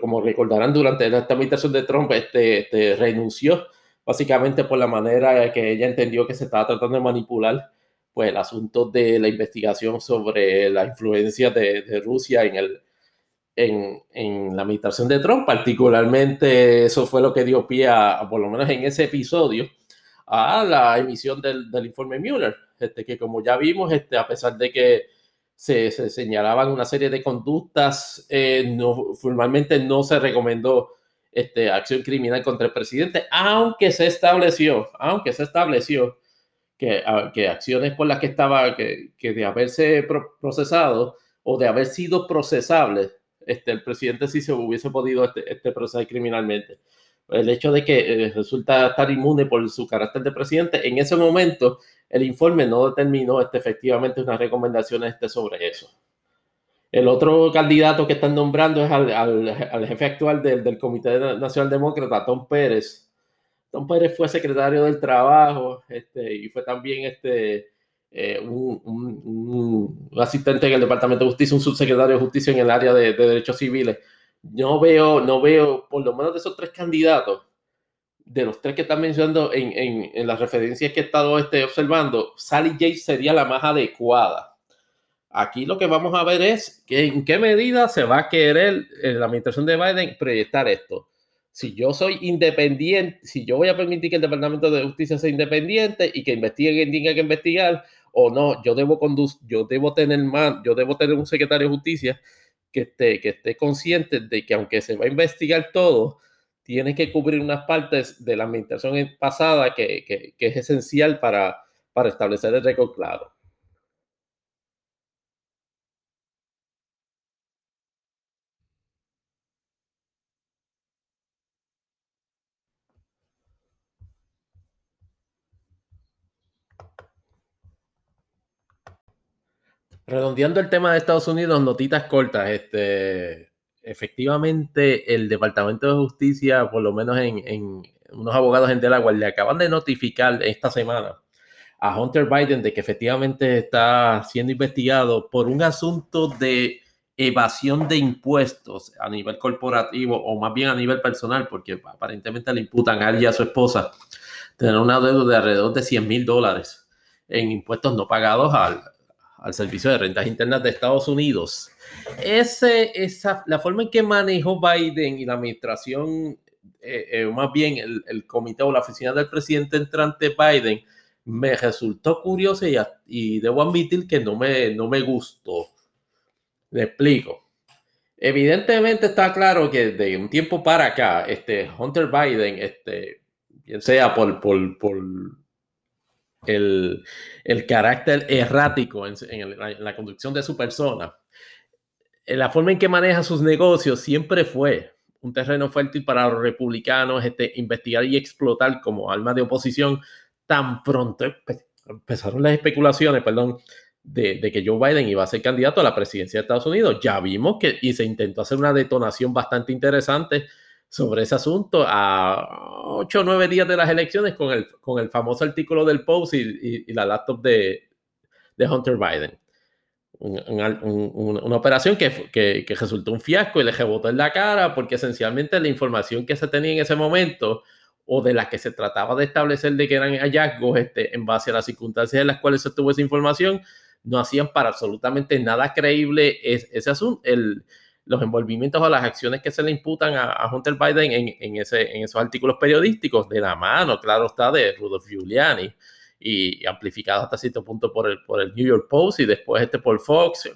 como recordarán, durante la administración de Trump, este, este, renunció básicamente por la manera que ella entendió que se estaba tratando de manipular pues, el asunto de la investigación sobre la influencia de, de Rusia en, el, en, en, la administración de Trump. Particularmente eso fue lo que dio pie a, por lo menos en ese episodio, a la emisión del, del informe Mueller, este, que como ya vimos, este, a pesar de que se, se señalaban una serie de conductas, eh, no, formalmente no se recomendó este, acción criminal contra el presidente, aunque se estableció, aunque se estableció que, que acciones por las que estaba, que, que de haberse procesado o de haber sido procesables, este, el presidente sí se hubiese podido este, este procesar criminalmente el hecho de que eh, resulta estar inmune por su carácter de presidente, en ese momento el informe no determinó este, efectivamente unas recomendaciones este, sobre eso. El otro candidato que están nombrando es al, al, jefe actual del, del, Comité Nacional Demócrata, Tom Pérez. Tom Pérez fue secretario del Trabajo este, y fue también este, eh, un, un, asistente en el Departamento de Justicia, un subsecretario de Justicia en el área de, de Derechos Civiles no veo, no veo, por lo menos de esos tres candidatos, de los tres que están mencionando en, en, en las referencias que he estado este, observando, Sally Yates sería la más adecuada. Aquí lo que vamos a ver es que en qué medida se va a querer en la administración de Biden proyectar esto. Si yo soy independiente, si yo voy a permitir que el Departamento de Justicia sea independiente y que investigue quien tenga que investigar, o no, yo debo conducir, yo debo tener más, yo debo tener un secretario de justicia que esté, que esté consciente de que aunque se va a investigar todo, tiene que cubrir unas partes de la administración pasada que, que, es esencial para, para establecer el récord. Redondeando el tema de Estados Unidos, notitas cortas. Este, efectivamente, el Departamento de Justicia, por lo menos en, en unos abogados en Delaware, le acaban de notificar esta semana a Hunter Biden de que efectivamente está siendo investigado por un asunto de evasión de impuestos a nivel corporativo o más bien a nivel personal, porque aparentemente le imputan a él y a su esposa tener una deuda de alrededor de 100 mil dólares en impuestos no pagados al, al Servicio de Rentas Internas de Estados Unidos. Ese, esa, la forma en que manejó Biden y la administración, eh, eh, más bien el, el, comité o la oficina del presidente entrante Biden, me resultó curioso y, y, debo admitir que no me, no me gustó. Le explico. Evidentemente está claro que de un tiempo para acá, este Hunter Biden, este, bien sea por, por, por el, el carácter errático en, la, conducción de su persona, en la forma en que maneja sus negocios siempre fue un terreno fértil para los republicanos este, investigar y explotar como arma de oposición tan pronto empezaron las especulaciones, perdón, de, de, que Joe Biden iba a ser candidato a la presidencia de Estados Unidos. Ya vimos que y se intentó hacer una detonación bastante interesante sobre ese asunto a ocho o nueve días de las elecciones con el, con el famoso artículo del Post y, y, y la laptop de, de, Hunter Biden. Un, un, un, una operación que, que, que, resultó un fiasco y le rebotó en la cara porque esencialmente la información que se tenía en ese momento o de la que se trataba de establecer de que eran hallazgos este, en base a las circunstancias en las cuales se obtuvo esa información, no hacían para absolutamente nada creíble ese, ese asunto, los envolvimientos o las acciones que se le imputan a, Hunter Biden en, en, esos artículos periodísticos de la mano, claro está, de Rudolph Giuliani y, amplificado hasta cierto punto por el, por el New York Post y después este por Fox.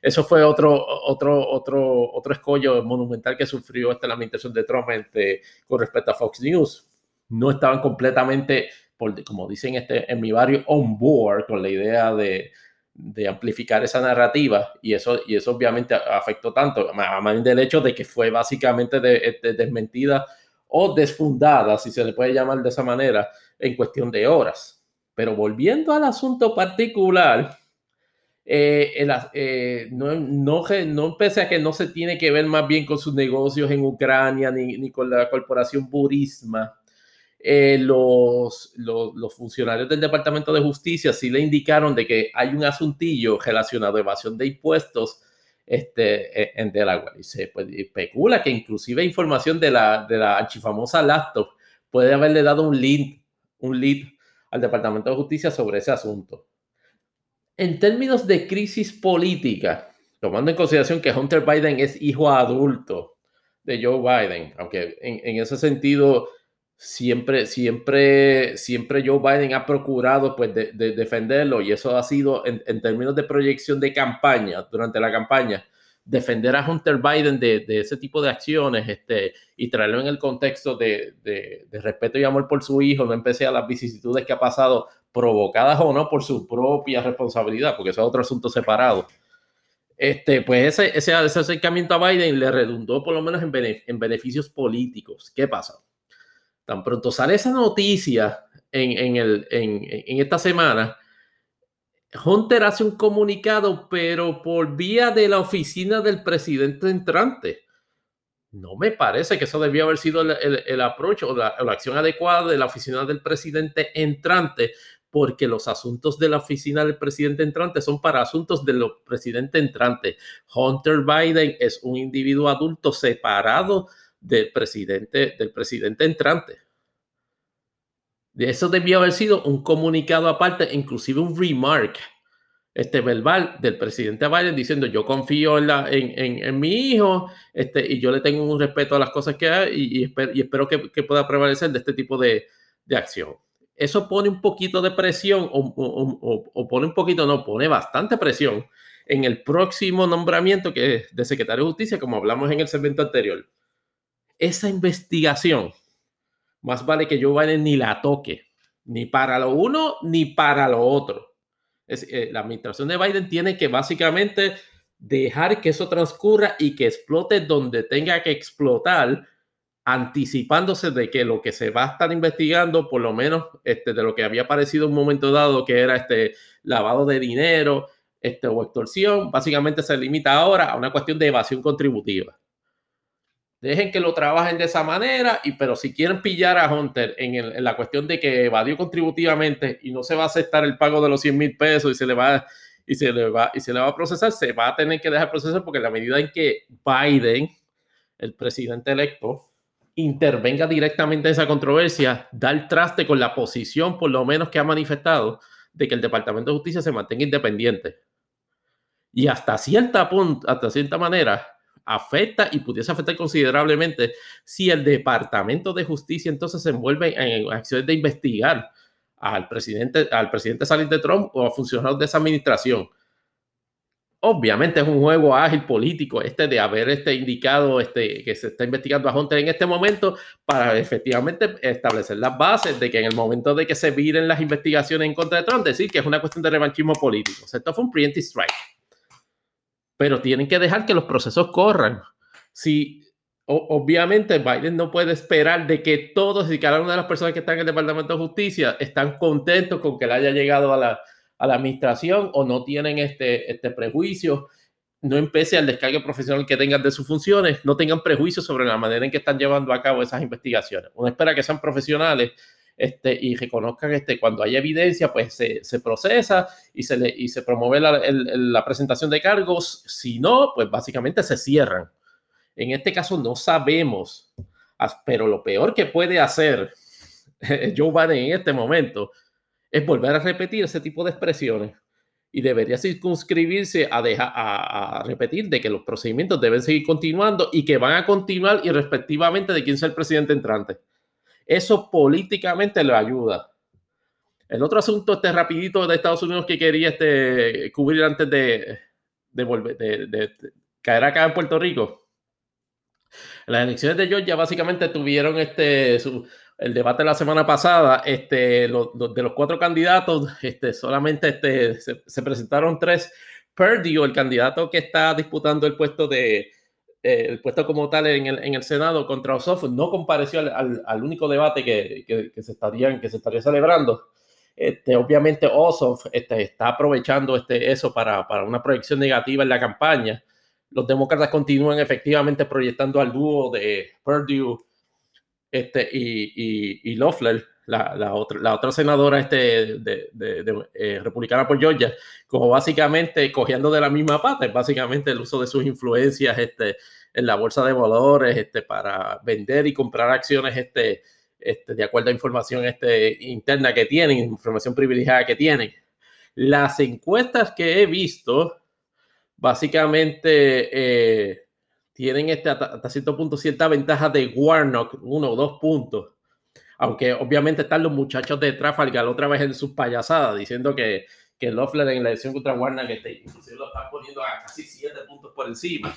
Eso fue otro, otro, otro, otro escollo monumental que sufrió esta la administración de Trump este, con respecto a Fox News. No estaban completamente, por, como dicen este, en mi barrio, on board con la idea de, de amplificar esa narrativa y eso, y eso obviamente afectó tanto, a del hecho de que fue básicamente de, de desmentida o desfundada, si se le puede llamar de esa manera, en cuestión de horas. Pero volviendo al asunto particular, eh, eh, no, no, no pese a que no se tiene que ver más bien con sus negocios en Ucrania ni, ni con la corporación Burisma, eh, los, los, funcionarios del Departamento de Justicia sí le indicaron de que hay un asuntillo relacionado a evasión de impuestos este, e, en Delaware. Y se pues, especula que inclusive información de la, de la archifamosa laptop puede haberle dado un lead, un lead al Departamento de Justicia sobre ese asunto. En términos de crisis política, tomando en consideración que Hunter Biden es hijo adulto de Joe Biden, aunque en, en ese sentido siempre, siempre, siempre Joe Biden ha procurado pues de, defenderlo y eso ha sido en, términos de proyección de campaña, durante la campaña, defender a Hunter Biden de, ese tipo de acciones este, y traerlo en el contexto de, respeto y amor por su hijo, no empecé a las vicisitudes que ha pasado provocadas o no por su propia responsabilidad, porque eso es otro asunto separado. Este, pues ese, ese, acercamiento a Biden le redundó por lo menos en, en beneficios políticos. ¿Qué pasa? Tan pronto sale esa noticia en, el, en, esta semana, Hunter hace un comunicado, pero por vía de la oficina del presidente entrante. No me parece que eso debió haber sido el, el, approach o la, la, acción adecuada de la oficina del presidente entrante, porque los asuntos de la oficina del presidente entrante son para asuntos del presidente entrante. Hunter Biden es un individuo adulto separado del presidente, del presidente entrante. Eso debió haber sido un comunicado aparte, inclusive un remark este, verbal del presidente Biden diciendo yo confío en, la, en, en, mi hijo este, y yo le tengo un respeto a las cosas que hay y, espero, que, que, pueda prevalecer de este tipo de, de, acción. Eso pone un poquito de presión o, o, o, pone un poquito, no, pone bastante presión en el próximo nombramiento que es de secretario de justicia, como hablamos en el segmento anterior esa investigación, más vale que Joe Biden ni la toque, ni para lo uno ni para lo otro. Es, eh, la administración de Biden tiene que básicamente dejar que eso transcurra y que explote donde tenga que explotar, anticipándose de que lo que se va a estar investigando, por lo menos este, de lo que había aparecido en un momento dado, que era este lavado de dinero este, o extorsión, básicamente se limita ahora a una cuestión de evasión contributiva. Dejen que lo trabajen de esa manera, y, pero si quieren pillar a Hunter en, la cuestión de que evadió contributivamente y no se va a aceptar el pago de los 100 mil pesos y se le va y se le va y se le va a procesar, se va a tener que dejar procesar porque la medida en que Biden, el presidente electo, intervenga directamente en esa controversia, da el traste con la posición, por lo menos que ha manifestado, de que el Departamento de Justicia se mantenga independiente. Y hasta cierta punto, hasta cierta manera, afecta y pudiese afectar considerablemente si el Departamento de Justicia entonces se envuelve en acciones de investigar al presidente, al presidente de Trump o a funcionarios de esa administración. Obviamente es un juego ágil político este de haber este indicado este, que se está investigando a Hunter en este momento para efectivamente establecer las bases de que en el momento de que se viren las investigaciones en contra de Trump, decir que es una cuestión de revanchismo político. esto fue un preemptive strike pero tienen que dejar que los procesos corran. Si obviamente Biden no puede esperar de que todos y cada una de las personas que están en el Departamento de Justicia están contentos con que le haya llegado a la, administración o no tienen este, este prejuicio, no empece al descargue profesional que tengan de sus funciones, no tengan prejuicios sobre la manera en que están llevando a cabo esas investigaciones. Uno espera que sean profesionales este, y reconozcan este, cuando hay evidencia, pues se, procesa y se, y se promueve la, presentación de cargos. Si no, pues básicamente se cierran. En este caso no sabemos, pero lo peor que puede hacer Joe Biden en este momento es volver a repetir ese tipo de expresiones y debería circunscribirse a, dejar, a, a, repetir de que los procedimientos deben seguir continuando y que van a continuar irrespectivamente de quién sea el presidente entrante. Eso políticamente le ayuda. El otro asunto, este rapidito de Estados Unidos que quería este, cubrir antes de, volver, de, caer acá en Puerto Rico. Las elecciones de Georgia básicamente tuvieron este, el debate la semana pasada. Este, de los cuatro candidatos, este, solamente este, se, presentaron tres. Perdue, el candidato que está disputando el puesto de, eh, el puesto como tal en el, en el Senado contra Ossoff no compareció al, al, único debate que, que, se estaría, que se estaría celebrando. Este, obviamente Ossoff este, está aprovechando este, eso para, para, una proyección negativa en la campaña. Los demócratas continúan efectivamente proyectando al dúo de Purdue este, y, y, y Loeffler, la, la, otra, la otra senadora este, de, de, eh, republicana por Georgia, como básicamente cogiendo de la misma pata, básicamente el uso de sus influencias este, en la bolsa de valores este, para vender y comprar acciones este, este, de acuerdo a información este, interna que tienen, información privilegiada que tienen. Las encuestas que he visto, básicamente eh, tienen este, hasta, cierto punto cierta ventaja de Warnock, uno o dos puntos. Aunque obviamente están los muchachos de Trafalgar otra vez en sus payasadas, diciendo que, que Loeffler en la elección contra Warnock este, lo está poniendo a casi siete puntos por encima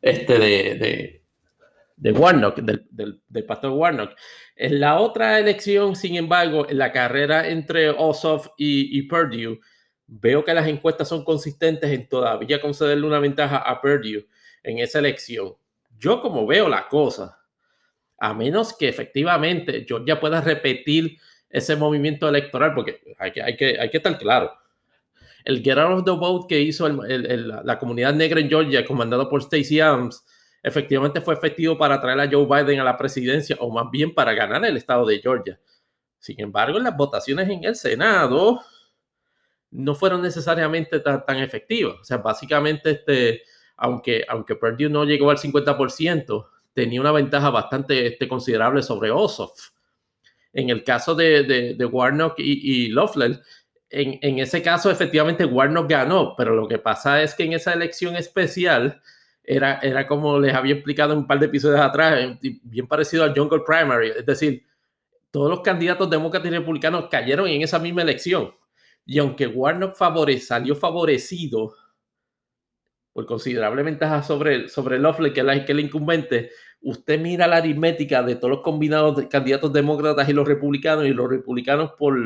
este, de, de, de Warnock, del, del, del, pastor Warnock. En la otra elección, sin embargo, en la carrera entre Ossoff y, y Purdue, veo que las encuestas son consistentes en todavía concederle una ventaja a Purdue en esa elección. Yo como veo la cosa, a menos que efectivamente Georgia pueda repetir ese movimiento electoral, porque hay que, hay que, hay que estar claro, el Get Out of the Vote que hizo la comunidad negra en Georgia, comandado por Stacey Adams, efectivamente fue efectivo para traer a Joe Biden a la presidencia, o más bien para ganar el estado de Georgia. Sin embargo, las votaciones en el Senado no fueron necesariamente tan, tan efectivas. O sea, básicamente, este, aunque, aunque Purdue no llegó al 50%, tenía una ventaja bastante este, considerable sobre Ossoff. En el caso de, Warnock y, y en, ese caso, efectivamente, Warnock ganó, pero lo que pasa es que en esa elección especial era, como les había explicado en un par de episodios atrás, bien parecido al Jungle Primary, es decir, todos los candidatos demócratas y republicanos cayeron en esa misma elección. Y aunque Warnock salió favorecido por considerable ventaja sobre, sobre Loeffler, que es, el incumbente, usted mira la aritmética de todos los combinados de candidatos demócratas y los republicanos, y los republicanos por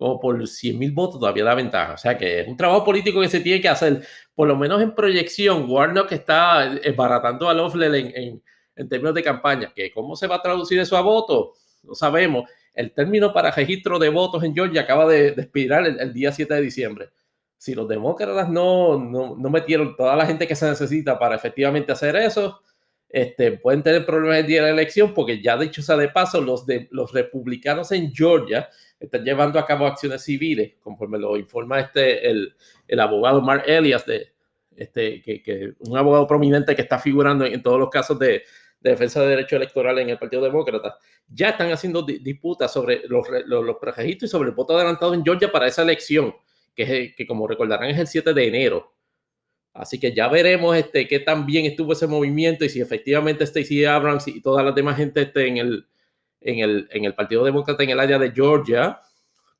como por 100 mil votos todavía da ventaja. O sea que es un trabajo político que se tiene que hacer, por lo menos en proyección. Warnock está baratando a Loeffler en, en, términos de campaña. que ¿Cómo se va a traducir eso a votos? No sabemos. El término para registro de votos en Georgia acaba de, de expirar el, el, día 7 de diciembre. Si los demócratas no, no, no, metieron toda la gente que se necesita para efectivamente hacer eso, este, pueden tener problemas el día de la elección, porque ya dicho sea de paso, los, de, los republicanos en Georgia están llevando a cabo acciones civiles, conforme lo informa este, el, el abogado Mark Elias, de, este, que, que, un abogado prominente que está figurando en, en todos los casos de, de, defensa de derechos electorales en el Partido Demócrata, ya están haciendo disputas sobre los, los, los y sobre el voto adelantado en Georgia para esa elección, que, es, que como recordarán es el 7 de enero. Así que ya veremos este, qué tan bien estuvo ese movimiento y si efectivamente Stacey Abrams y toda la demás gente este, en el, en el, en el Partido Demócrata en el área de Georgia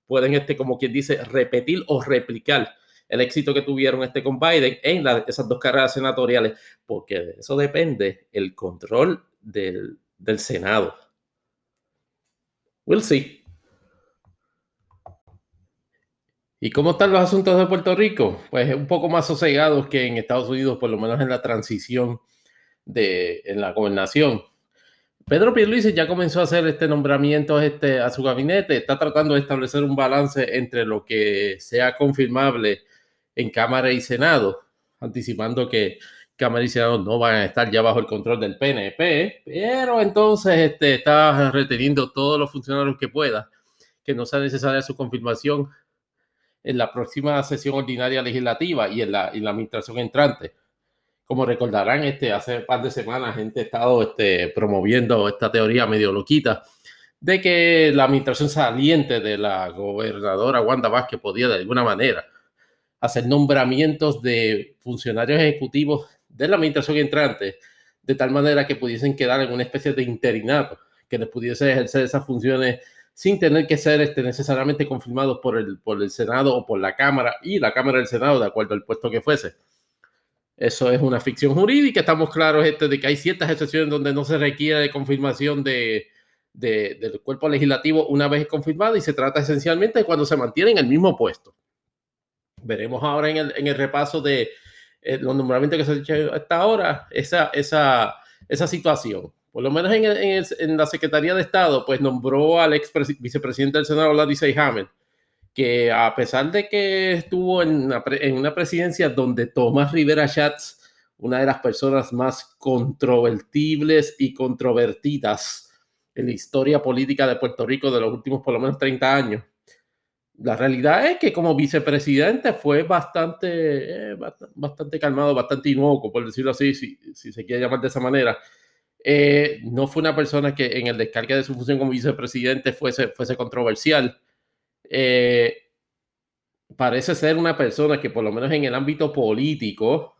pueden, este, como quien dice, repetir o replicar el éxito que tuvieron este con Biden en esas dos carreras senatoriales, porque de eso depende el control del, del Senado. We'll see. ¿Y cómo están los asuntos de Puerto Rico? Pues un poco más sosegados que en Estados Unidos, por lo menos en la transición de en la gobernación. Pedro Pierluisi ya comenzó a hacer este nombramiento este, a su gabinete, está tratando de establecer un balance entre lo que sea confirmable en Cámara y Senado, anticipando que Cámara y Senado no van a estar ya bajo el control del PNP, pero entonces este, está reteniendo todos los funcionarios que pueda, que no sea necesaria su confirmación en la próxima sesión ordinaria legislativa y en la, la administración entrante. Como recordarán, este, hace un par de semanas gente ha estado este, promoviendo esta teoría medio loquita de que la administración saliente de la gobernadora Wanda Vázquez podía de alguna manera hacer nombramientos de funcionarios ejecutivos de la administración entrante de tal manera que pudiesen quedar en una especie de interinato, que les pudiese ejercer esas funciones sin tener que ser este, necesariamente confirmados por el, por el Senado o por la Cámara y la Cámara del Senado, de acuerdo al puesto que fuese. Eso es una ficción jurídica. Estamos claros este, de que hay ciertas excepciones donde no se requiere de confirmación de, de, del cuerpo legislativo una vez confirmado y se trata esencialmente de cuando se mantiene en el mismo puesto. Veremos ahora en el, en el repaso de eh, los nombramientos que se han hecho hasta ahora esa, esa, esa situación. Por lo menos en, la Secretaría de Estado, pues nombró al ex vicepresidente del Senado, Larry Hamel, que a pesar de que estuvo en una, presidencia donde Tomás Rivera Schatz, una de las personas más controvertibles y controvertidas en la historia política de Puerto Rico de los últimos por lo menos 30 años, la realidad es que como vicepresidente fue bastante, eh, bastante calmado, bastante inocuo, por decirlo así, si, si, se quiere llamar de esa manera. Eh, no fue una persona que en el descargue de su función como vicepresidente fuese, fuese controversial. Eh, parece ser una persona que por lo menos en el ámbito político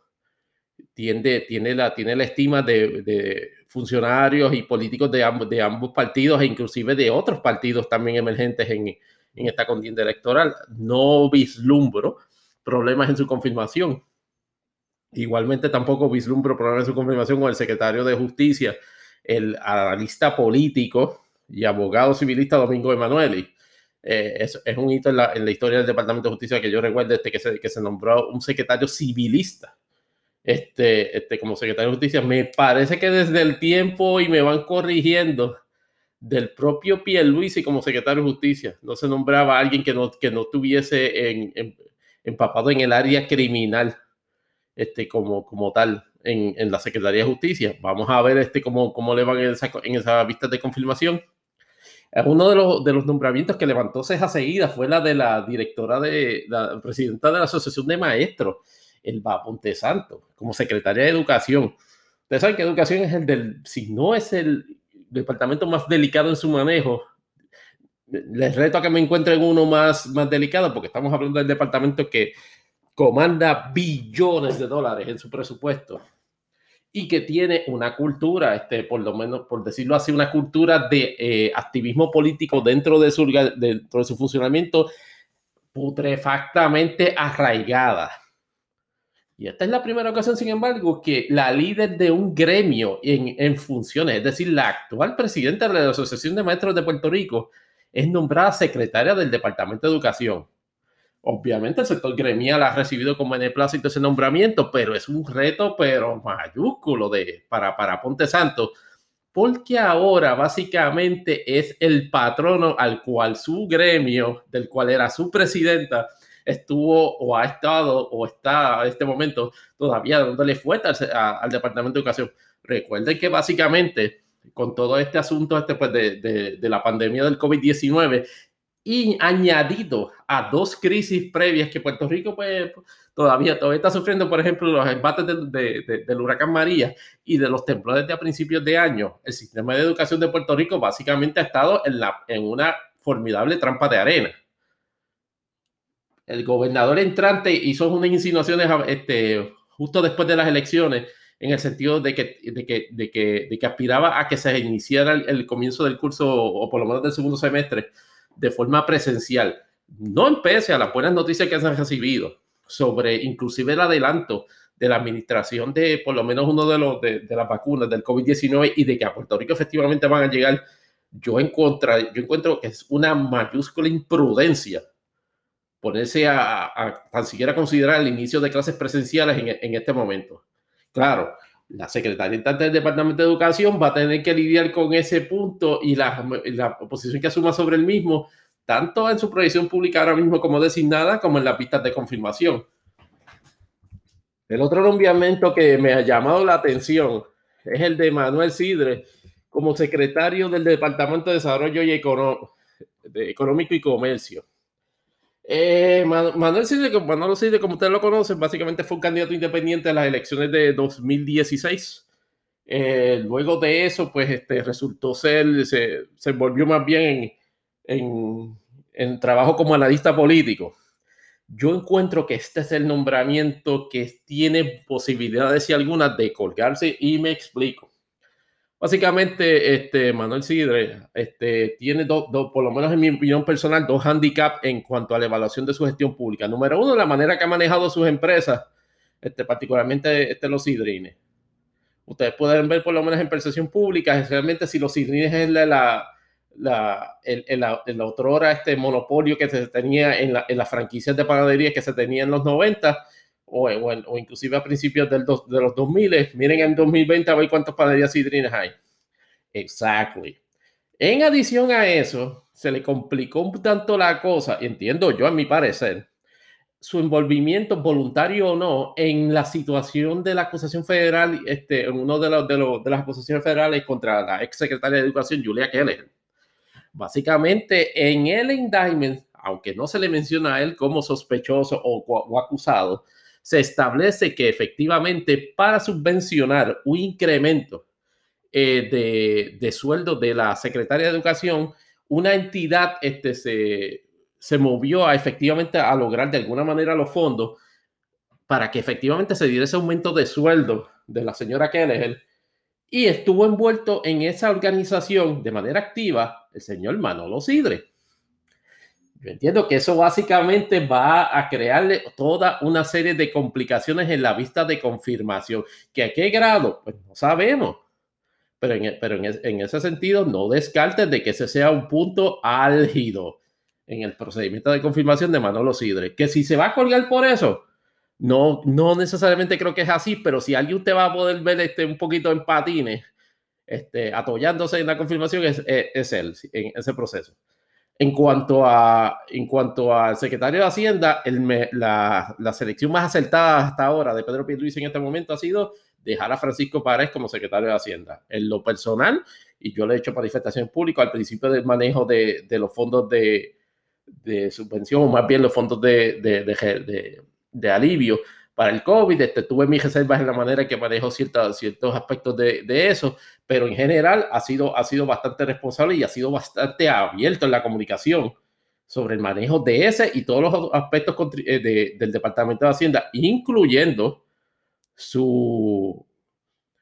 tiende, tiene, la, tiene la estima de, funcionarios y políticos de ambos, de ambos partidos e inclusive de otros partidos también emergentes en, en esta contienda electoral. No vislumbro problemas en su confirmación. Igualmente tampoco vislumbro problemas en su confirmación con el secretario de Justicia, el analista político y abogado civilista Domingo Emanueli. Eh, es, es, un hito en la, en la, historia del Departamento de Justicia que yo recuerdo este, que, se, que se nombró un secretario civilista este, este, como secretario de Justicia. Me parece que desde el tiempo, y me van corrigiendo, del propio Pierluisi como secretario de Justicia. No se nombraba a alguien que no, que no tuviese en, empapado en el área criminal este, como, como tal en, en, la Secretaría de Justicia. Vamos a ver este, cómo, cómo le van en esa, en esa vista de confirmación. Uno de los, de los nombramientos que levantó ceja seguida fue la de la directora de la presidenta de la Asociación de Maestros, el Ponte Santo, como secretaria de Educación. Ustedes saben que educación es el del, si no es el departamento más delicado en su manejo, les reto a que me encuentren uno más, más delicado, porque estamos hablando del departamento que comanda billones de dólares en su presupuesto y que tiene una cultura, este, por lo menos, por decirlo así, una cultura de eh, activismo político dentro de, su, dentro de su funcionamiento putrefactamente arraigada. Y esta es la primera ocasión, sin embargo, que la líder de un gremio en, en funciones, es decir, la actual presidenta de la Asociación de Maestros de Puerto Rico, es nombrada secretaria del Departamento de Educación. Obviamente el sector gremial ha recibido con beneplácito ese nombramiento, pero es un reto, pero mayúsculo de, para, para Ponte Santo, porque ahora básicamente es el patrono al cual su gremio, del cual era su presidenta, estuvo o ha estado o está en este momento todavía dándole fuerte al, Departamento de Educación. Recuerden que básicamente con todo este asunto este, pues, de, de, la pandemia del COVID-19 y añadido a dos crisis previas que Puerto Rico pues, todavía, todavía está sufriendo, por ejemplo, los embates de, del huracán María y de los temblores de a principios de año, el sistema de educación de Puerto Rico básicamente ha estado en, la, en una formidable trampa de arena. El gobernador entrante hizo unas insinuaciones este, justo después de las elecciones en el sentido de que, de que, de que, de que aspiraba a que se iniciara el, comienzo del curso o por lo menos del segundo semestre de forma presencial. No empece a las buenas noticias que se han recibido sobre inclusive el adelanto de la administración de por lo menos uno de los de, las vacunas del COVID-19 y de que a Puerto Rico efectivamente van a llegar, yo, encuentro, yo encuentro que es una mayúscula imprudencia ponerse a, tan siquiera considerar el inicio de clases presenciales en, este momento. Claro, la secretaria del Departamento de Educación va a tener que lidiar con ese punto y la, la oposición que asuma sobre el mismo, tanto en su proyección pública ahora mismo como designada, como en las pistas de confirmación. El otro nombramiento que me ha llamado la atención es el de Manuel Sidre como secretario del Departamento de Desarrollo y Económico y Comercio. Eh, Manuel Sidre, Manuel como ustedes lo conocen, básicamente fue un candidato independiente a las elecciones de 2016. Eh, luego de eso, pues este, resultó ser, se, se volvió más bien en, en, trabajo como analista político. Yo encuentro que este es el nombramiento que tiene posibilidades y algunas de colgarse y me explico. Básicamente, este, Manuel Sidre este, tiene dos, por lo menos en mi opinión personal, dos handicaps en cuanto a la evaluación de su gestión pública. Número uno, la manera que ha manejado sus empresas, este, particularmente este, los sidrines. Ustedes pueden ver por lo menos en percepción pública, especialmente si los sidrines es la, la, la el, el, el, este monopolio que se tenía en, la, en las franquicias de panadería que se tenía en los 90 o, inclusive a principios del de los 2000. Miren en 2020 a ver cuántas panaderías sidrines hay. Exactly. En adición a eso, se le complicó un tanto la cosa, entiendo yo a mi parecer, su envolvimiento voluntario o no en la situación de la acusación federal, este, en uno de, los, de, los, de las acusaciones federales contra la ex secretaria de Educación, Julia Keller. Básicamente, en el indictment, aunque no se le menciona a él como sospechoso o, o acusado, se establece que efectivamente para subvencionar un incremento eh, de, de, sueldo de la secretaria de Educación, una entidad este, se, se movió a efectivamente a lograr de alguna manera los fondos para que efectivamente se diera ese aumento de sueldo de la señora Kelleher y estuvo envuelto en esa organización de manera activa el señor Manolo Sidre. Yo entiendo que eso básicamente va a crearle toda una serie de complicaciones en la vista de confirmación. ¿Que a qué grado? Pues no sabemos. Pero en, pero en, en ese sentido, no descartes de que ese sea un punto álgido en el procedimiento de confirmación de Manolo Sidre. Que si se va a colgar por eso, no, no necesariamente creo que es así, pero si alguien usted va a poder ver este, un poquito en patines, este, atollándose en la confirmación, es, es él, en ese proceso. En cuanto a en cuanto al secretario de Hacienda, el, la, la, selección más acertada hasta ahora de Pedro Pierluisi en este momento ha sido dejar a Francisco Párez como secretario de Hacienda. En lo personal, y yo le he hecho manifestación pública al principio del manejo de, de los fondos de, de, subvención, o más bien los fondos de, de, de alivio para el COVID. Este, tuve mis reservas en la manera que manejo ciertos, ciertos aspectos de, de, eso, pero en general ha sido, ha sido bastante responsable y ha sido bastante abierto en la comunicación sobre el manejo de ese y todos los aspectos eh, de, del Departamento de Hacienda, incluyendo su,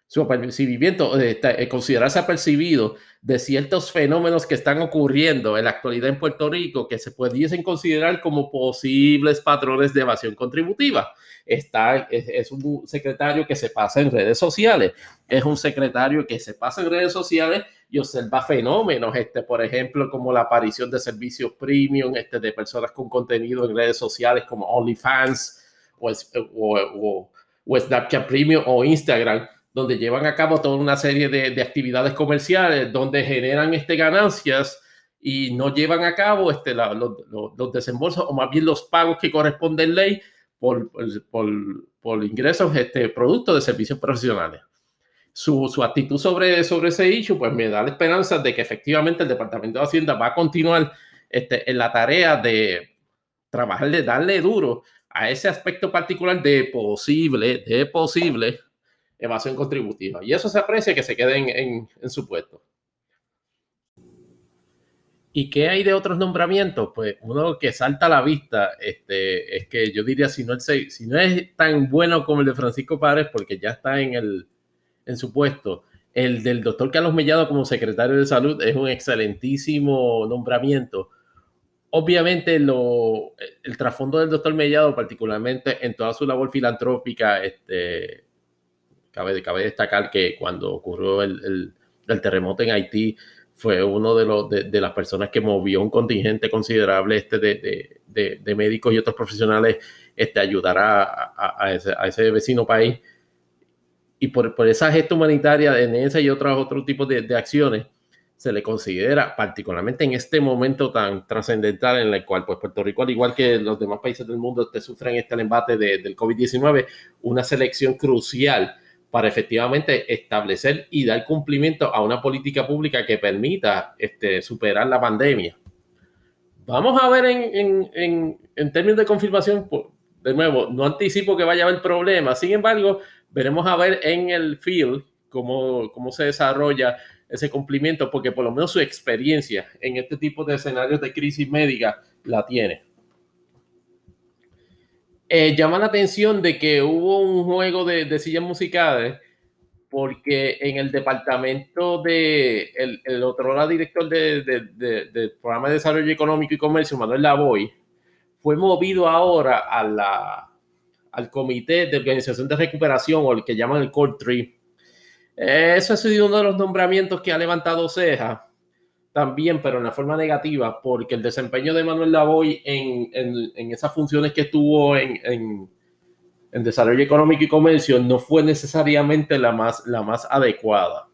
su apercibimiento, eh, eh, considerarse apercibido de ciertos fenómenos que están ocurriendo en la actualidad en Puerto Rico que se pudiesen considerar como posibles patrones de evasión contributiva. Está, es, un secretario que se pasa en redes sociales, es un secretario que se pasa en redes sociales y observa fenómenos, este, por ejemplo, como la aparición de servicios premium este, de personas con contenido en redes sociales como OnlyFans o, o, o Snapchat Premium o Instagram donde llevan a cabo toda una serie de, actividades comerciales, donde generan este, ganancias y no llevan a cabo este, los, desembolsos o más bien los pagos que corresponden ley por, por, por ingresos este, producto de servicios profesionales. Su, su, actitud sobre, sobre ese issue, pues me da la esperanza de que efectivamente el Departamento de Hacienda va a continuar este, en la tarea de trabajar, de darle duro a ese aspecto particular de posible, de posible evasión contributiva. Y eso se aprecia que se queden en, en, su puesto. ¿Y qué hay de otros nombramientos? Pues uno que salta a la vista este, es que yo diría, si no, el, si no es tan bueno como el de Francisco Párez, porque ya está en, el, en su puesto, el del doctor Carlos Mellado como secretario de salud es un excelentísimo nombramiento. Obviamente lo, el trasfondo del doctor Mellado, particularmente en toda su labor filantrópica, este, Cabe, cabe destacar que cuando ocurrió el, el, terremoto en Haití, fue uno de, los, de, las personas que movió un contingente considerable este de, de, de médicos y otros profesionales este, ayudar a, a, ese, a, ese, vecino país. Y por, por, esa gesta humanitaria en ese y otros otro de, acciones, se le considera, particularmente en este momento tan trascendental en el cual pues, Puerto Rico, al igual que los demás países del mundo, te sufren este embate del COVID-19, una selección crucial para efectivamente establecer y dar cumplimiento a una política pública que permita este, superar la pandemia. Vamos a ver en, en, en, términos de confirmación, de nuevo, no anticipo que vaya a haber problemas, sin embargo, veremos a ver en el field cómo, cómo se desarrolla ese cumplimiento, porque por lo menos su experiencia en este tipo de escenarios de crisis médica la tiene. Eh, llama la atención de que hubo un juego de, de sillas musicales porque en el departamento de el, otro director del de, programa de desarrollo económico y comercio, Manuel Lavoy, fue movido ahora a la, al comité de organización de recuperación o el que llaman el Core Tree. Eso ha sido uno de los nombramientos que ha levantado ceja también, pero en la forma negativa, porque el desempeño de Manuel Lavoy en, en, en esas funciones que tuvo en, en, en, desarrollo económico y comercio no fue necesariamente la más, la más adecuada.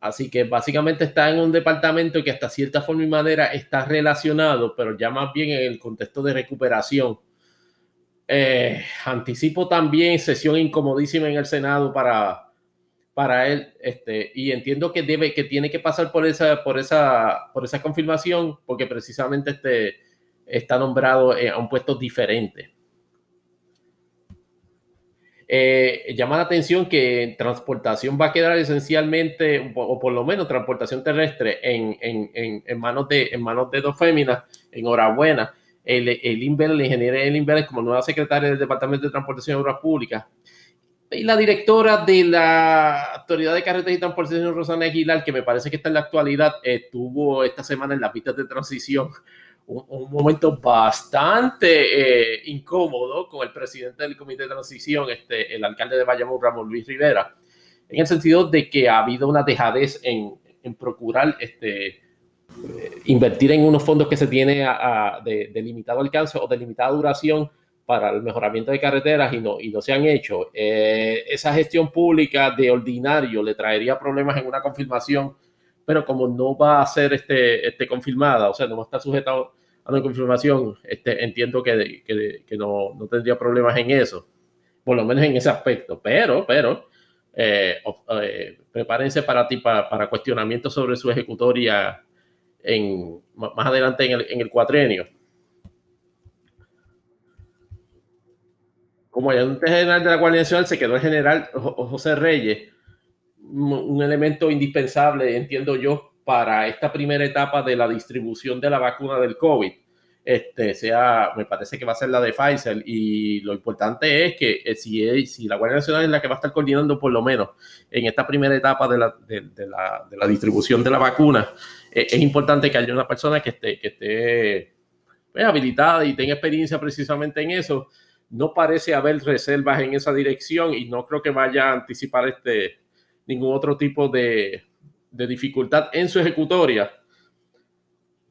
Así que básicamente está en un departamento que hasta cierta forma y manera está relacionado, pero ya más bien en el contexto de recuperación. Eh, anticipo también sesión incomodísima en el Senado para, para él, este, y entiendo que debe, que tiene que pasar por esa, por esa, por esa confirmación, porque precisamente este está nombrado a un puesto diferente. Eh, llama la atención que transportación va a quedar esencialmente, o por lo menos transportación terrestre, en, en, en, manos, de, en manos de dos féminas. Enhorabuena. El, el Inver, la ingeniera del Inver, como nueva secretaria del Departamento de Transportación y Obras Públicas. Y la directora de la Autoridad de Carreteras y Transportación, Rosana Aguilar, que me parece que está en la actualidad, estuvo esta semana en la pista de transición un, momento bastante eh, incómodo con el presidente del comité de transición, este, el alcalde de Bayamón, Ramón Luis Rivera, en el sentido de que ha habido una dejadez en, en procurar este, eh, invertir en unos fondos que se tiene a, de, limitado alcance o de limitada duración para el mejoramiento de carreteras y no, y no se han hecho. Eh, esa gestión pública de ordinario le traería problemas en una confirmación pero como no va a ser este, este confirmada, o sea, no va a estar sujetado a una confirmación, este, entiendo que, que, que no, no, tendría problemas en eso, por lo menos en ese aspecto, pero, pero, eh, eh, prepárense para ti para, para cuestionamientos sobre su ejecutoria en, más adelante en el, en el cuatrenio. Como ayudante general de la Guardia Nacional se quedó el general José Reyes, un elemento indispensable, entiendo yo, para esta primera etapa de la distribución de la vacuna del COVID. Este, sea, me parece que va a ser la de Pfizer y lo importante es que eh, si, si la Guardia Nacional es la que va a estar coordinando por lo menos en esta primera etapa de la, de, la, de la distribución de la vacuna, eh, es importante que haya una persona que esté, que esté pues, habilitada y tenga experiencia precisamente en eso. No parece haber reservas en esa dirección y no creo que vaya a anticipar este, ningún otro tipo de, dificultad en su ejecutoria,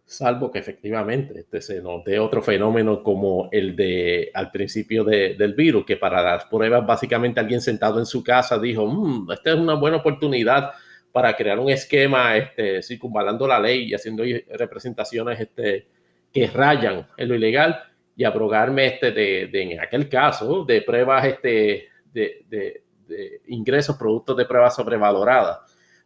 salvo que efectivamente este se note otro fenómeno como el de al principio del virus, que para las pruebas básicamente alguien sentado en su casa dijo, mm, esta es una buena oportunidad para crear un esquema este, circunvalando la ley y haciendo representaciones este, que rayan en lo ilegal y abrogarme este de, en aquel caso de pruebas este, de, de ingresos productos de pruebas sobrevaloradas.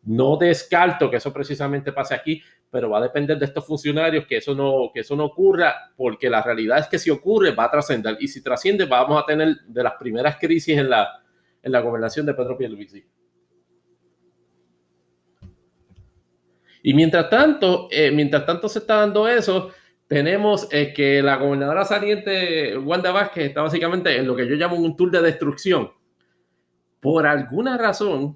No descarto que eso precisamente pase aquí, pero va a depender de estos funcionarios que eso no, que eso no ocurra, porque la realidad es que si ocurre va a trascender y si trasciende vamos a tener de las primeras crisis en la, en la gobernación de Pedro Pierluisi. Y mientras tanto, eh, mientras tanto se está dando eso, tenemos eh, que la gobernadora saliente, Wanda Vázquez, está básicamente en lo que yo llamo un tour de destrucción. Por alguna razón,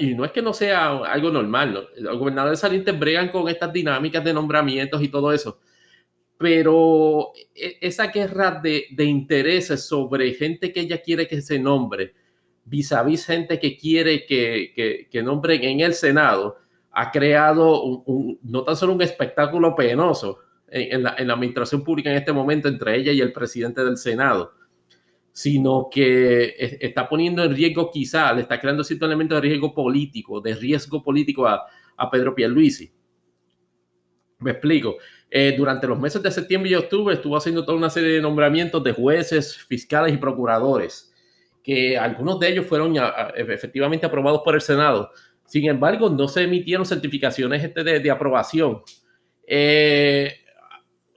y no es que no sea algo normal, los gobernadores salientes bregan con estas dinámicas de nombramientos y todo eso, pero e, esa guerra de, intereses sobre gente que ella quiere que se nombre, vis a vis gente que quiere que, que, nombren en el Senado, ha creado un, no tan solo un espectáculo penoso en, la, en administración pública en este momento entre ella y el presidente del Senado sino que está poniendo en riesgo quizá, le está creando cierto elemento de riesgo político, de riesgo político a, a Pedro Pierluisi. Me explico. Eh, durante los meses de septiembre y octubre estuvo haciendo toda una serie de nombramientos de jueces, fiscales y procuradores, que algunos de ellos fueron efectivamente aprobados por el Senado. Sin embargo, no se emitieron certificaciones este de, aprobación. Eh,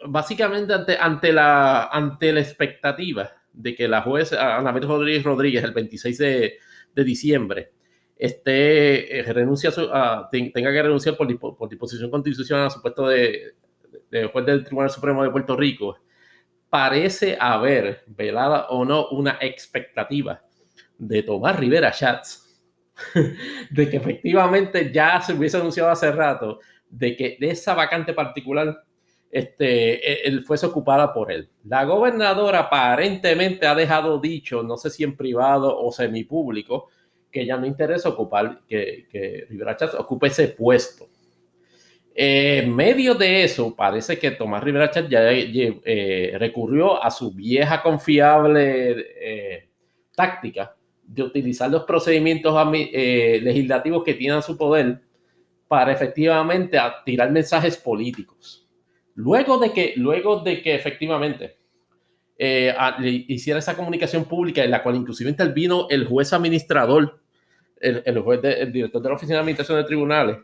básicamente ante, ante, la, ante la expectativa de que la juez Ana Rodríguez Rodríguez el 26 de, de diciembre este, eh, a, tenga que renunciar por, por, disposición constitucional a su puesto de, de, juez del Tribunal Supremo de Puerto Rico, parece haber, velada o no, una expectativa de Tomás Rivera Schatz, de que efectivamente ya se hubiese anunciado hace rato, de que de esa vacante particular este, él fuese ocupada por él. La gobernadora aparentemente ha dejado dicho, no sé si en privado o semipúblico, que ya no interesa ocupar, que, Rivera Chávez ocupe ese puesto. en medio de eso, parece que Tomás Rivera Chávez ya eh, recurrió a su vieja confiable eh, táctica de utilizar los procedimientos eh, legislativos que tiene a su poder para efectivamente tirar mensajes políticos. Luego de que, luego de que efectivamente eh, hiciera esa comunicación pública en la cual inclusive intervino el juez administrador, el, juez el director de la Oficina de Administración de Tribunales,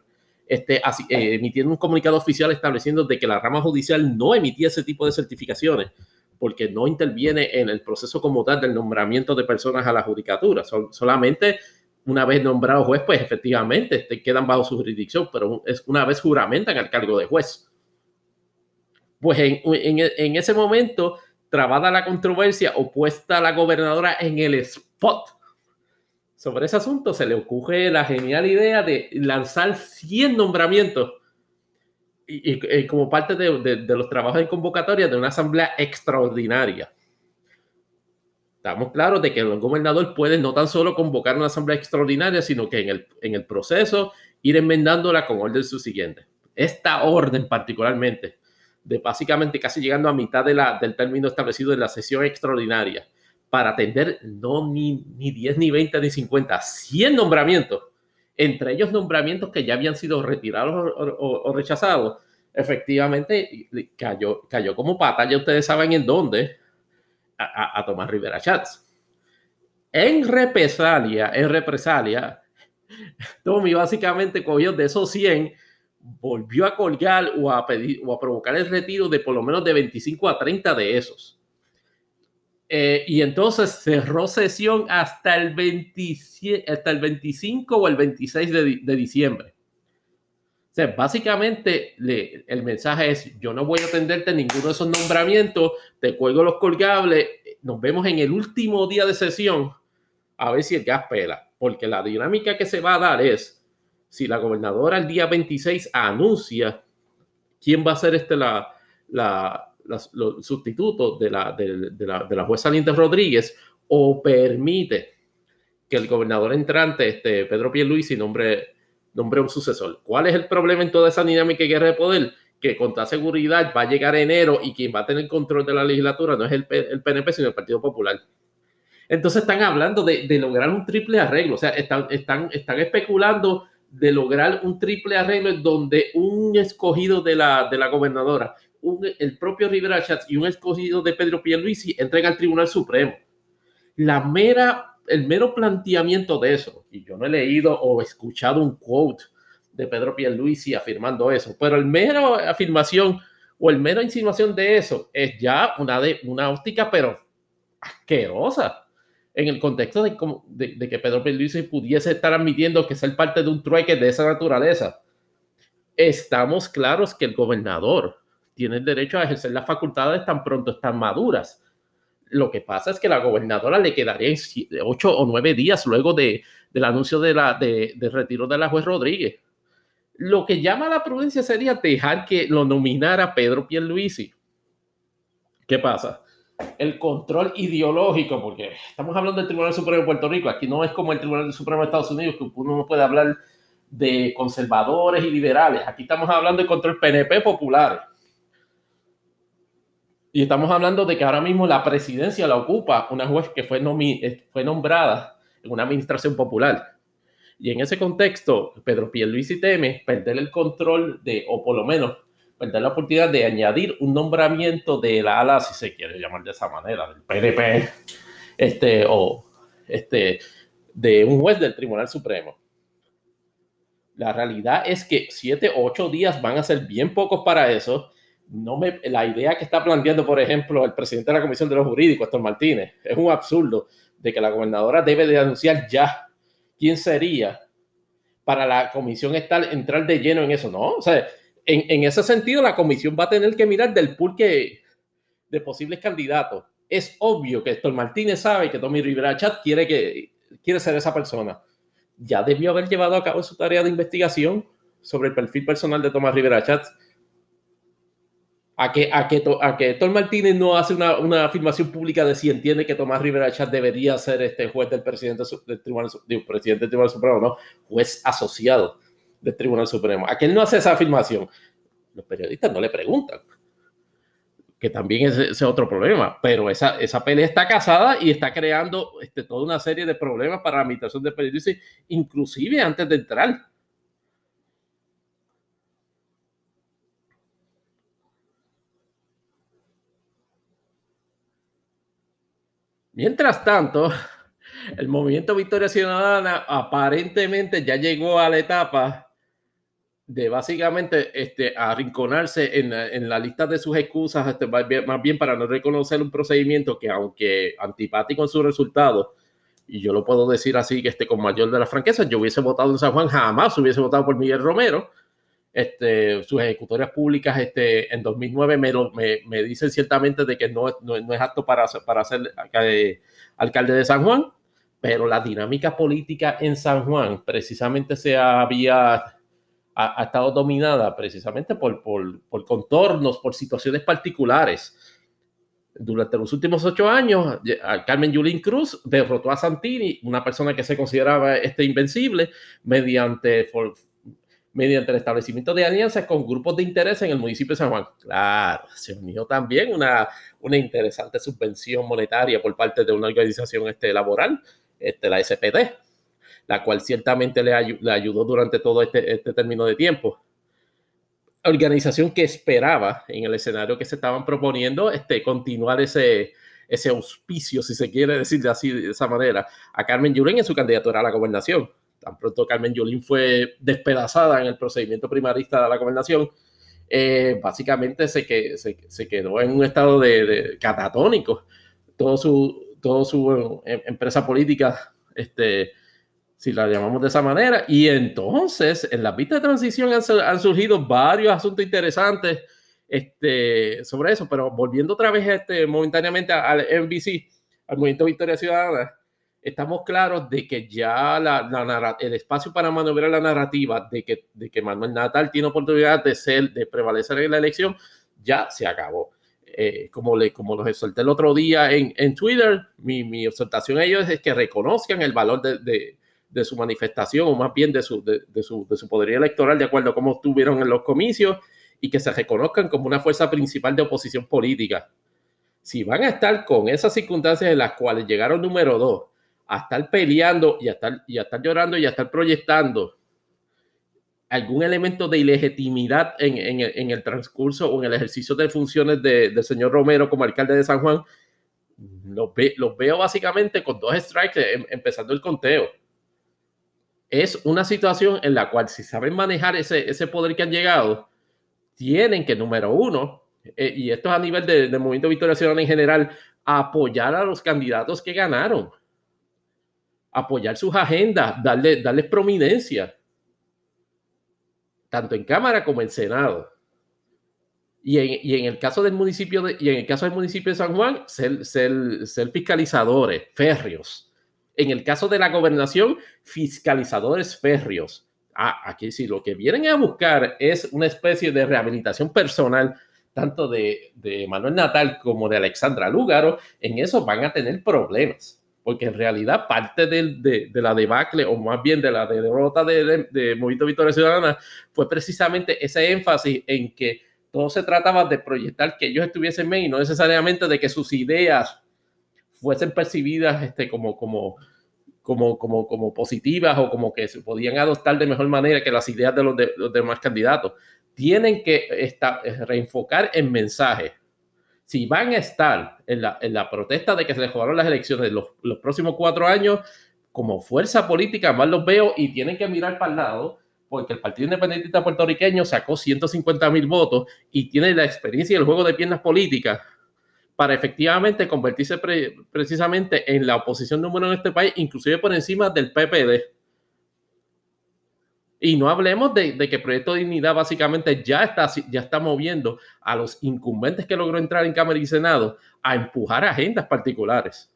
este, eh, emitiendo un comunicado oficial estableciendo de que la rama judicial no emitía ese tipo de certificaciones porque no interviene en el proceso como tal del nombramiento de personas a la judicatura. solamente una vez nombrado juez, pues efectivamente te quedan bajo su jurisdicción, pero es una vez juramentan el cargo de juez. Pues en, en ese momento, trabada la controversia opuesta a la gobernadora en el spot sobre ese asunto, se le ocurre la genial idea de lanzar 100 nombramientos y, como parte de, los trabajos en convocatoria de una asamblea extraordinaria. Estamos claros de que el gobernador puede no tan solo convocar una asamblea extraordinaria, sino que en el, en el proceso ir enmendándola con orden subsiguiente. Esta orden particularmente, de básicamente casi llegando a mitad de del término establecido en la sesión extraordinaria, para atender no ni, ni 10, ni 20, ni 50, 100 nombramientos entre ellos nombramientos que ya habían sido retirados o, rechazados, efectivamente cayó, cayó como pata, ya ustedes saben en dónde, a, Tomás Rivera Chats. En represalia, en represalia, Tommy básicamente cogió de esos 100, volvió a colgar o a pedir o a provocar el retiro de por lo menos de 25 a 30 de esos. Eh, y entonces cerró sesión hasta el, 27, hasta el 25 o el 26 de, diciembre. O sea, básicamente el mensaje es, yo no voy a atenderte ninguno de esos nombramientos, te cuelgo los colgables, nos vemos en el último día de sesión a ver si el gas pela, porque la dinámica que se va a dar es, si la gobernadora el día 26 anuncia quién va a ser este la, la, de la, de, la, de la jueza Linda Rodríguez o permite que el gobernador entrante, este, Pedro Pierluisi, nombre, nombre un sucesor. ¿Cuál es el problema en toda esa dinámica y guerra de poder? Que con toda seguridad va a llegar enero y quien va a tener control de la legislatura no es el, el PNP, sino el Partido Popular. Entonces están hablando de, de, lograr un triple arreglo, o sea, están, están, están especulando de lograr un triple arreglo en donde un escogido de la, de la gobernadora el propio Rivera Chats y un escogido de Pedro Pierluisi entrega al Tribunal Supremo. La mera, el mero planteamiento de eso, y yo no he leído o escuchado un quote de Pedro Pierluisi afirmando eso, pero el mero afirmación o el mero insinuación de eso es ya una, de, una óptica, pero asquerosa en el contexto de, de, de, que Pedro Pierluisi pudiese estar admitiendo que ser parte de un trueque de esa naturaleza. Estamos claros que el gobernador tiene el derecho a ejercer las facultades tan pronto están maduras. Lo que pasa es que la gobernadora le quedaría ocho o nueve días luego de, del anuncio de la, de, retiro de la juez Rodríguez. Lo que llama la prudencia sería dejar que lo nominara Pedro Pierluisi. ¿Qué pasa? El control ideológico, porque estamos hablando del Tribunal Supremo de Puerto Rico, aquí no es como el Tribunal Supremo de Estados Unidos, que uno no puede hablar de conservadores y liberales. Aquí estamos hablando de control PNP populares. Y estamos hablando de que ahora mismo la presidencia la ocupa una juez que fue, eh, fue nombrada en una administración popular. Y en ese contexto, Pedro Pierluisi teme perder el control de, o por lo menos perder la oportunidad de añadir un nombramiento de la ala, si se quiere llamar de esa manera, del PDP, este, o este, de un juez del Tribunal Supremo. La realidad es que siete ocho días van a ser bien pocos para eso no me, la idea que está planteando, por ejemplo, el presidente de la Comisión de los Jurídicos, Héctor Martínez, es un absurdo de que la gobernadora debe de anunciar ya quién sería para la comisión estar, entrar de lleno en eso, ¿no? O sea, en, en ese sentido, la comisión va a tener que mirar del pool que, de posibles candidatos. Es obvio que Héctor Martínez sabe que Tommy Rivera Chat quiere, que, quiere ser esa persona. Ya debió haber llevado a cabo su tarea de investigación sobre el perfil personal de Tomás Rivera Chat a que, a que, a que Héctor Martínez no hace una, una, afirmación pública de si entiende que Tomás Rivera Chat debería ser este juez del presidente del Tribunal, presidente del Tribunal Supremo, no, juez asociado Tribunal Supremo. Aquel no hace esa afirmación. Los periodistas no le preguntan. Que también es otro problema. Pero esa, esa pelea está casada y está creando este, toda una serie de problemas para la administración de periodistas, inclusive antes de entrar. Mientras tanto, el movimiento Victoria Ciudadana aparentemente ya llegó a la etapa de básicamente este, arrinconarse en, en la lista de sus excusas, este, más, bien, para no reconocer un procedimiento que, aunque antipático en su resultado, y yo lo puedo decir así, que este, con mayor de la franqueza, yo hubiese votado en San Juan, jamás hubiese votado por Miguel Romero. Este, sus ejecutorias públicas este, en 2009 me, me, me dicen ciertamente de que no, no, no es apto para, para ser eh, alcalde de San Juan, pero la dinámica política en San Juan precisamente se había ha, estado dominada precisamente por, por, por, contornos, por situaciones particulares. Durante los últimos ocho años, Carmen Yulín Cruz derrotó a Santini, una persona que se consideraba este invencible, mediante, mediante el establecimiento de alianzas con grupos de interés en el municipio de San Juan. Claro, se unió también una, una interesante subvención monetaria por parte de una organización este, laboral, este, la SPD la cual ciertamente le, ayudó durante todo este, este, término de tiempo. Organización que esperaba en el escenario que se estaban proponiendo este, continuar ese, ese auspicio, si se quiere decir así de esa manera, a Carmen Yulín en su candidatura a la gobernación. Tan pronto Carmen Yulín fue despedazada en el procedimiento primarista de la gobernación, eh, básicamente se, que, se, quedó en un estado de, catatónico. Todo su, todo su eh, empresa política este, si la llamamos de esa manera. Y entonces, en la pista de transición han, surgido varios asuntos interesantes este, sobre eso, pero volviendo otra vez este, momentáneamente al MVC, al Movimiento Victoria Ciudadana, estamos claros de que ya la, el espacio para maniobrar la narrativa de que, de que Manuel Natal tiene oportunidad de ser, de prevalecer en la elección, ya se acabó. Eh, como, le, como los exhorté el otro día en, en Twitter, mi, mi, exhortación a ellos es que reconozcan el valor de de su manifestación o más bien de su, de, su, de su electoral de acuerdo a cómo estuvieron en los comicios y que se reconozcan como una fuerza principal de oposición política. Si van a estar con esas circunstancias en las cuales llegaron número dos, a estar peleando y a estar, llorando y a estar proyectando algún elemento de ilegitimidad en, en, el transcurso o en el ejercicio de funciones de, del señor Romero como alcalde de San Juan, los, los veo básicamente con dos strikes em, empezando el conteo es una situación en la cual si saben manejar ese, ese poder que han llegado, tienen que, número uno, eh, y esto es a nivel del de Movimiento Victoria Ciudadana en general, apoyar a los candidatos que ganaron, apoyar sus agendas, darle, darles prominencia, tanto en Cámara como en Senado. Y en, y en, el caso del municipio de, y en el caso del municipio de San Juan, ser, ser, ser fiscalizadores, férreos en el caso de la gobernación, fiscalizadores férreos. Ah, aquí sí, lo que vienen a buscar es una especie de rehabilitación personal, tanto de, de Manuel Natal como de Alexandra Lúgaro. En eso van a tener problemas, porque en realidad parte de, de, la debacle, o más bien de la derrota de, de Movimiento Victoria Ciudadana, fue precisamente ese énfasis en que todo se trataba de proyectar que ellos estuviesen bien y no necesariamente de que sus ideas fuesen percibidas este, como, como, como, como, como positivas o como que se podían adoptar de mejor manera que las ideas de los, de, los demás candidatos. Tienen que estar, eh, reenfocar en mensajes. Si van a estar en la, en la protesta de que se les jugaron las elecciones los, los próximos cuatro años, como fuerza política, más los veo y tienen que mirar para el lado, porque el Partido Independentista Puertorriqueño sacó 150 mil votos y tiene la experiencia y el juego de piernas políticas para efectivamente convertirse precisamente en la oposición número uno en este país, inclusive por encima del PPD. Y no hablemos de, que el Proyecto de Dignidad básicamente ya está, ya está moviendo a los incumbentes que logró entrar en Cámara y Senado a empujar agendas particulares.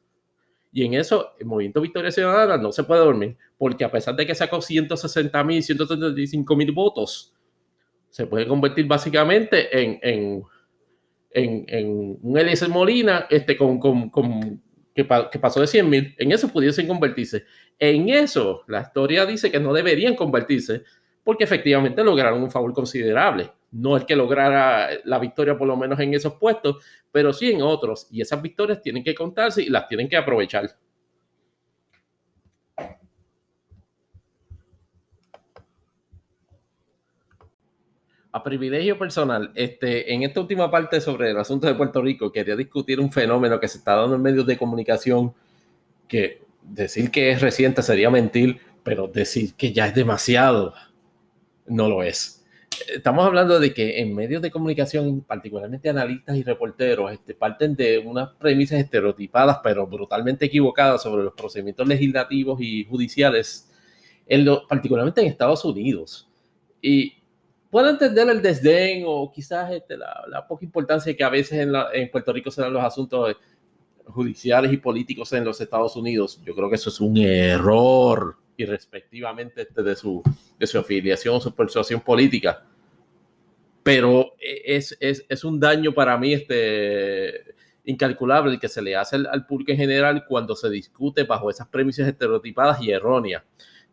Y en eso, el Movimiento Victoria Ciudadana no se puede dormir, porque a pesar de que sacó 160 mil, 135 mil votos, se puede convertir básicamente en, en en, en un Eliezer Molina este, con, con, con que, que, pasó de 100 mil, en eso pudiesen convertirse. En eso, la historia dice que no deberían convertirse porque efectivamente lograron un favor considerable. No es que lograra la victoria por lo menos en esos puestos, pero sí en otros. Y esas victorias tienen que contarse y las tienen que aprovechar. A privilegio personal, este, en esta última parte sobre el asunto de Puerto Rico, quería discutir un fenómeno que se está dando en medios de comunicación, que decir que es reciente sería mentir, pero decir que ya es demasiado, no lo es. Estamos hablando de que en medios de comunicación, particularmente analistas y reporteros, este, parten de unas premisas estereotipadas, pero brutalmente equivocadas sobre los procedimientos legislativos y judiciales, en lo, particularmente en Estados Unidos. Y puedo entender el desdén o quizás este, la, poca importancia que a veces en, Puerto Rico se dan los asuntos judiciales y políticos en los Estados Unidos. Yo creo que eso es un error irrespectivamente este, de, su, de su afiliación su persuasión política. Pero es, es, es, un daño para mí este, incalculable el que se le hace al, al público en general cuando se discute bajo esas premisas estereotipadas y erróneas.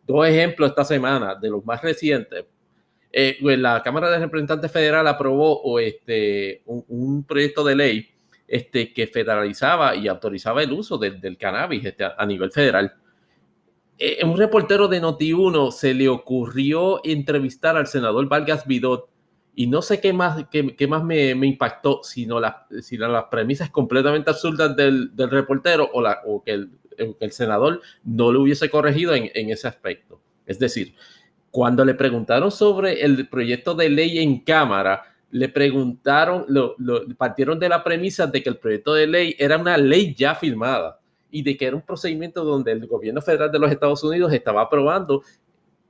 Dos ejemplos esta semana de los más recientes eh, pues, la Cámara de Representantes Federal aprobó este, un, proyecto de ley este, que federalizaba y autorizaba el uso del cannabis este, a, nivel federal. Eh, un reportero de Noti1 se le ocurrió entrevistar al senador Vargas Vidot y no sé qué más, qué, más me, impactó, sino las, las premisas completamente absurdas del, reportero o, la, o que, el, senador no lo hubiese corregido en, en ese aspecto. Es decir, cuando le preguntaron sobre el proyecto de ley en Cámara, le preguntaron, lo, partieron de la premisa de que el proyecto de ley era una ley ya firmada y de que era un procedimiento donde el gobierno federal de los Estados Unidos estaba aprobando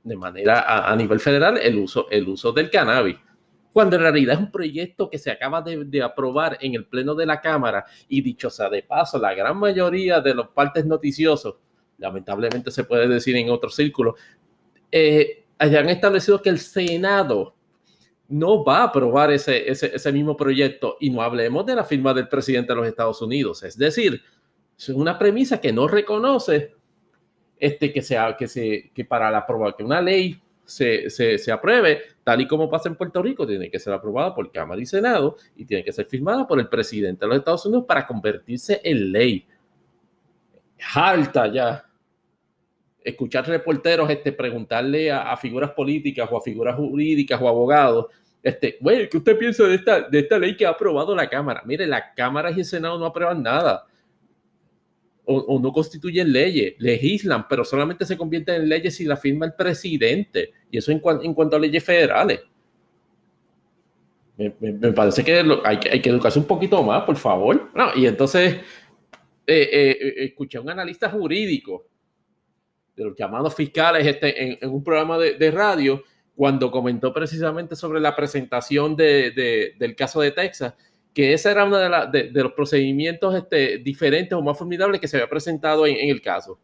de manera a, nivel federal el uso, el uso del cannabis. Cuando en realidad es un proyecto que se acaba de, aprobar en el Pleno de la Cámara y dicho sea de paso, la gran mayoría de los partes noticiosos, lamentablemente se puede decir en otro círculo, eh, hayan establecido que el Senado no va a aprobar ese, ese, mismo proyecto y no hablemos de la firma del presidente de los Estados Unidos. Es decir, es una premisa que no reconoce este, que, sea, que, se, que para la que una ley se, se, se, apruebe, tal y como pasa en Puerto Rico, tiene que ser aprobada por Cámara y Senado y tiene que ser firmada por el presidente de los Estados Unidos para convertirse en ley. Alta ya escuchar reporteros este, preguntarle a, figuras políticas o a figuras jurídicas o abogados, este, güey, ¿qué usted piensa de esta, de esta ley que ha aprobado la Cámara? Mire, la Cámara y el Senado no aprueban nada. O, no constituyen leyes, legislan, pero solamente se convierten en leyes si la firma el presidente. Y eso en, cuanto a leyes federales. Me, parece que hay, hay, que educarse un poquito más, por favor. No, y entonces eh, eh, eh, escuché a un analista jurídico de los llamados fiscales este, en, un programa de, radio cuando comentó precisamente sobre la presentación de, del caso de Texas, que ese era uno de, los procedimientos este, diferentes o más formidables que se había presentado en, el caso.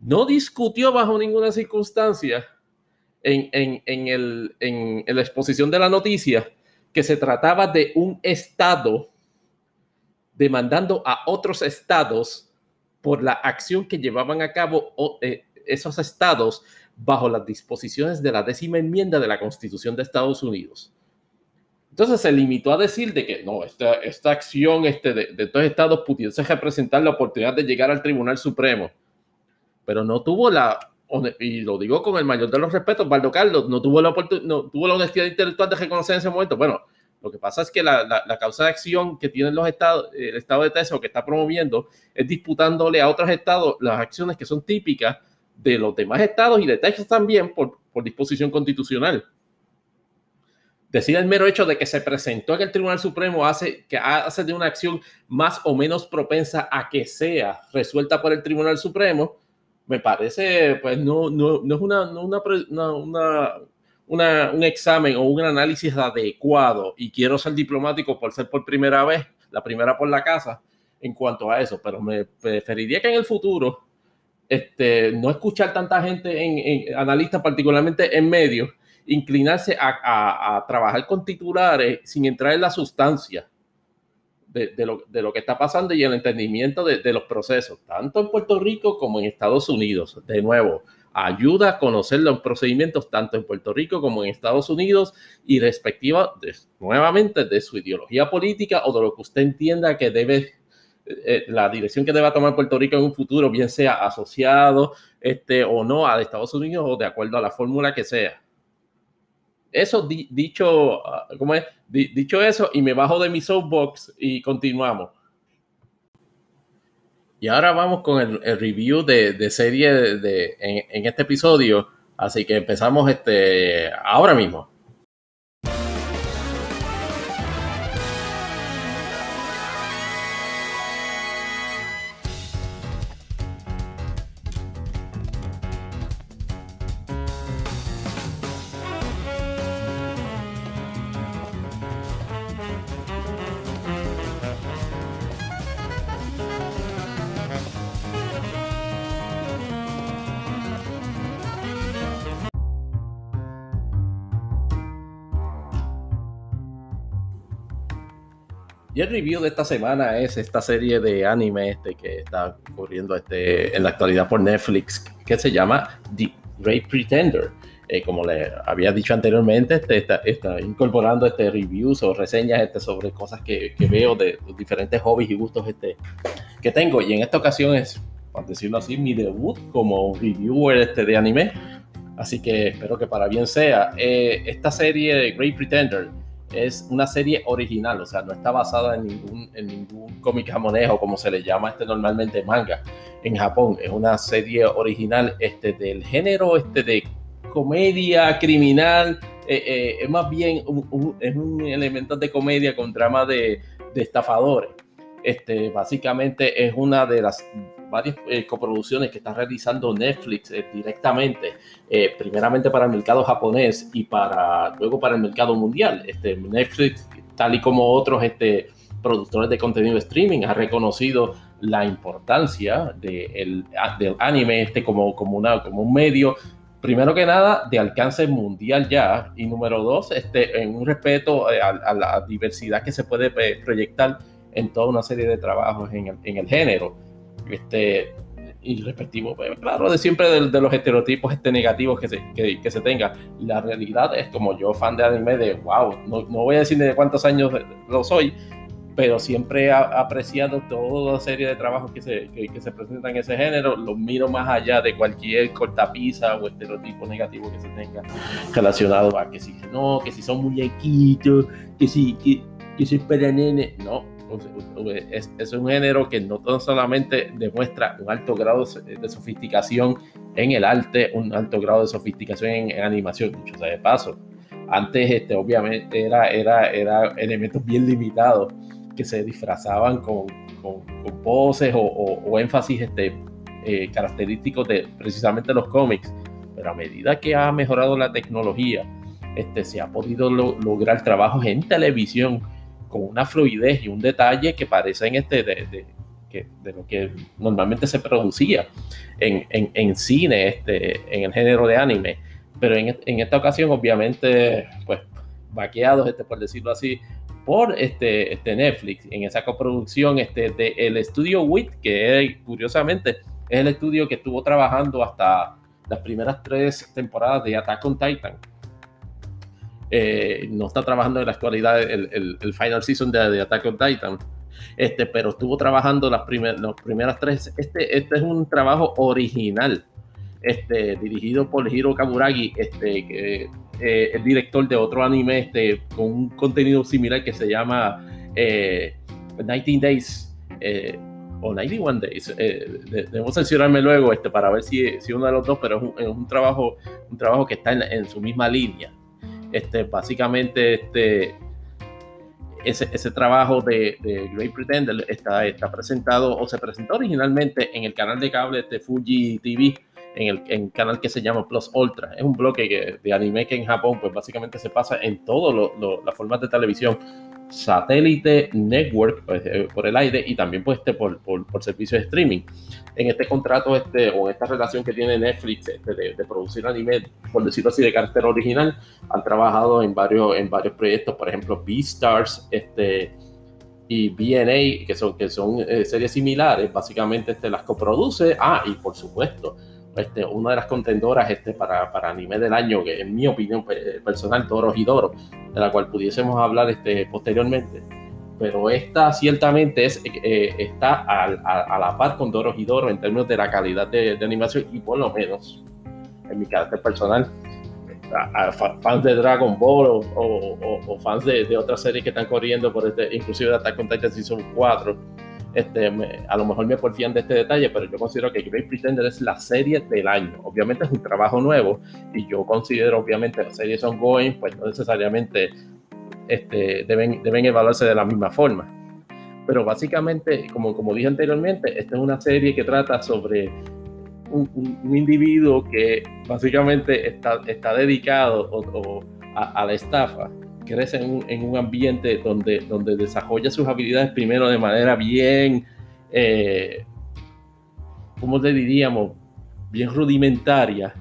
No discutió bajo ninguna circunstancia en, el, en la exposición de la noticia que se trataba de un estado demandando a otros estados por la acción que llevaban a cabo eh, esos estados bajo las disposiciones de la décima enmienda de la Constitución de Estados Unidos. Entonces se limitó a decir de que no, esta, esta acción este, de, de estos estados pudiese representar la oportunidad de llegar al Tribunal Supremo, pero no tuvo la, y lo digo con el mayor de los respetos, Valdo Carlos, no tuvo la, no tuvo la honestidad intelectual de reconocer en ese momento, bueno, lo que pasa es que la, la, causa de acción que tienen los estados, el estado de Texas que está promoviendo es disputándole a otros estados las acciones que son típicas de los demás estados y de Texas también por, por disposición constitucional. Decir el mero hecho de que se presentó en el Tribunal Supremo hace que hace de una acción más o menos propensa a que sea resuelta por el Tribunal Supremo, me parece, pues no, no, no es una, una, una un examen o un análisis adecuado y quiero ser diplomático por ser por primera vez, la primera por la casa en cuanto a eso, pero me preferiría que en el futuro este, no escuchar tanta gente en, analistas, particularmente en medios, inclinarse a, trabajar con titulares sin entrar en la sustancia de, lo, que está pasando y el entendimiento de, de los procesos, tanto en Puerto Rico como en Estados Unidos. De nuevo, ayuda a conocer los procedimientos tanto en Puerto Rico como en Estados Unidos y respectiva nuevamente de su ideología política o de lo que usted entienda que debe eh, eh, la dirección que deba tomar Puerto Rico en un futuro, bien sea asociado este, o no a Estados Unidos o de acuerdo a la fórmula que sea. eso dicho, ah, ¿cómo es? dicho eso, y me bajo de mi soapbox y continuamos. Y ahora vamos con el, review de, serie de, en, en, este episodio. Así que empezamos este ahora mismo. Y el review de esta semana es esta serie de anime este que está ocurriendo este, en la actualidad por Netflix, que se llama The Great Pretender. Eh, como le había dicho anteriormente, este, está, está, incorporando este reviews o reseñas este, sobre cosas que, que, veo de diferentes hobbies y gustos este, que tengo. Y en esta ocasión es, por decirlo así, mi debut como reviewer este, de anime. Así que espero que para bien sea. Eh, esta serie de Great Pretender es una serie original, o sea, no está basada en ningún, en ningún cómic japonés o como se le llama este normalmente manga en Japón. Es una serie original este, del género este, de comedia criminal. Eh, eh, es más bien un, es un elemento de comedia con drama de, de estafadores. Este, básicamente es una de las varias eh, coproducciones que está realizando Netflix eh, directamente, eh, primeramente para el mercado japonés y para luego para el mercado mundial. Este, Netflix, tal y como otros este, productores de contenido de streaming, ha reconocido la importancia de el, del anime este como, como, una, como un medio primero que nada, de alcance mundial ya, y número dos, este, en un respeto a, la diversidad que se puede proyectar en toda una serie de trabajos en el, en el género este, y respectivo, pues, claro, de siempre de, los estereotipos este, negativos que se, que, se tenga. La realidad es como yo, fan de anime, de wow, no, no voy a decir de cuántos años lo soy, pero siempre he apreciado toda la serie de trabajos que se, que, se presentan en ese género, los miro más allá de cualquier cortapisa o estereotipo negativo que se tenga relacionado a que si no, que si son muñequitos, que si, que, que si para nene, no, es, un género que no solamente demuestra un alto grado de sofisticación en el arte, un alto grado de sofisticación en, animación, dicho sea de paso. Antes, este, obviamente, era, era, era elementos bien limitados que se disfrazaban con, con, poses o, o, énfasis este, eh, característicos de precisamente los cómics. Pero a medida que ha mejorado la tecnología, este, se ha podido lograr trabajos en televisión con una fluidez y un detalle que parecen este de, de, lo que normalmente se producía en, en, cine, este, en el género de anime. Pero en, en esta ocasión, obviamente, pues vaqueados, este, por decirlo así, por este, este Netflix, en esa coproducción este, del estudio WIT, que curiosamente es el estudio que estuvo trabajando hasta las primeras tres temporadas de Attack on Titan eh, no está trabajando en la actualidad el, el, final season de, de, Attack on Titan, este, pero estuvo trabajando las, las primeras tres. Este, este es un trabajo original, este, dirigido por Hiro Kaburagi, este, eh, el director de otro anime este, con un contenido similar que se llama eh, 19 Days. Eh, o 91 Days, debemos censurarme luego este, para ver si, si uno de los dos, pero es un, trabajo, un trabajo que está en, en su misma línea. Este, básicamente, este, ese, ese trabajo de, Great Pretender está, está presentado o se presentó originalmente en el canal de cable de Fuji TV, en el canal que se llama Plus Ultra. Es un bloque de anime que en Japón, pues básicamente se pasa en todas las formas de televisión satélite network pues, eh, por el aire y también pues, este, por, por, por servicios de streaming. En este contrato este, o en esta relación que tiene Netflix este, de, producir anime, por decirlo así, de carácter original, han trabajado en varios, en varios proyectos, por ejemplo, Beastars este, y BNA, que son, que son eh, series similares, básicamente este, las coproduce. Ah, y por supuesto, este, una de las contendoras este, para, para, anime del año, que en mi opinión personal, Toro y de la cual pudiésemos hablar este, posteriormente. Pero esta ciertamente es, eh, está a, la par con Doro y en términos de la calidad de, animación y por lo menos, en mi carácter personal, fans de Dragon Ball o, fans de, otras series que están corriendo por este, inclusive de Attack on Titan Season 4, este, a lo mejor me porfían de este detalle, pero yo considero que Great Pretender es la serie del año. Obviamente es un trabajo nuevo y yo considero obviamente las series ongoing, pues no necesariamente este, deben, deben evaluarse de la misma forma. Pero básicamente, como, como dije anteriormente, esta es una serie que trata sobre un, individuo que básicamente está, está dedicado a, la estafa, crece en un, ambiente donde, donde desarrolla sus habilidades primero de manera bien, eh, ¿cómo le diríamos? Bien rudimentaria.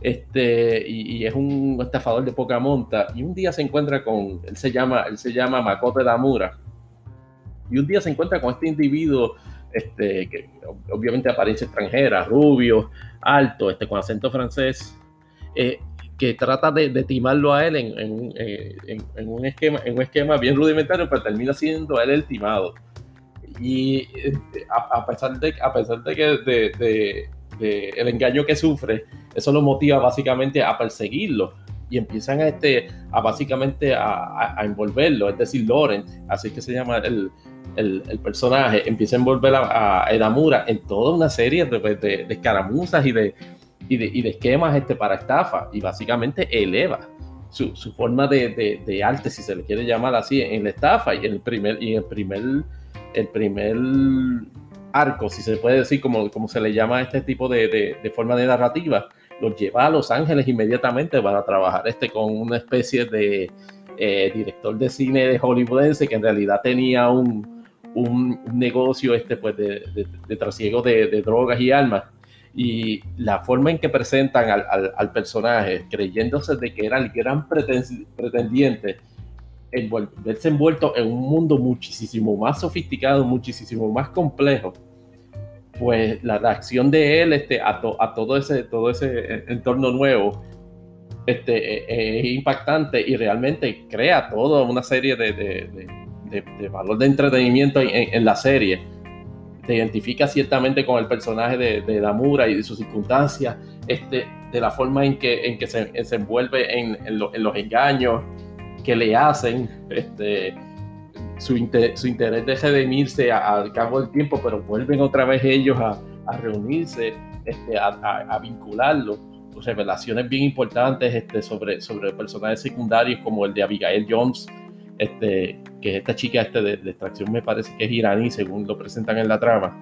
Este, y, es un estafador de poca monta. Y un día se encuentra con, él se llama, él se llama Makote Damura. Y un día se encuentra con este individuo este, que obviamente apariencia extranjera, rubio, alto, este, con acento francés, eh, que trata de, timarlo a él eh, en, un esquema, en un esquema bien rudimentario, pero termina siendo él el timado. Y este, a, pesar de, a pesar de que el engaño que sufre, eso lo motiva básicamente a perseguirlo y empiezan a, este, a básicamente a, a, envolverlo, es decir, Laurent, así que se llama el, el, personaje, empieza a envolver a, Edamura en toda una serie de, de, escaramuzas y de, y de, de, esquemas este, para estafa y básicamente eleva su, forma de, de, arte, si se le quiere llamar así, en la estafa y el primer, y el primer, el primer arco, si se puede decir, como, se le llama a este tipo de, forma de narrativa, los lleva a Los Ángeles inmediatamente para trabajar este con una especie de eh, director de cine de hollywoodense que en realidad tenía un, un, negocio este, pues, de, de, trasiego de, drogas y armas. Y la forma en que presentan al, al, personaje, creyéndose de que era el gran pretendiente, verse envuelto en un mundo muchísimo más sofisticado, muchísimo más complejo, pues la reacción de él este, a, a todo, ese, todo ese entorno nuevo este, e, e, es impactante y realmente crea toda una serie de, de, valor de entretenimiento en, la serie. Te identifica ciertamente con el personaje de, de Damura y de sus circunstancias, este, de la forma en que, en que se, se envuelve en, en, los engaños que le hacen, este, su, su interés de unirse al cabo del tiempo, pero vuelven otra vez ellos a, a reunirse, este, a, a, vincularlo. Revelaciones bien importantes este, sobre, sobre personajes secundarios como el de Abigail Jones, este, que esta chica este de, extracción me parece que es iraní, según lo presentan en la trama.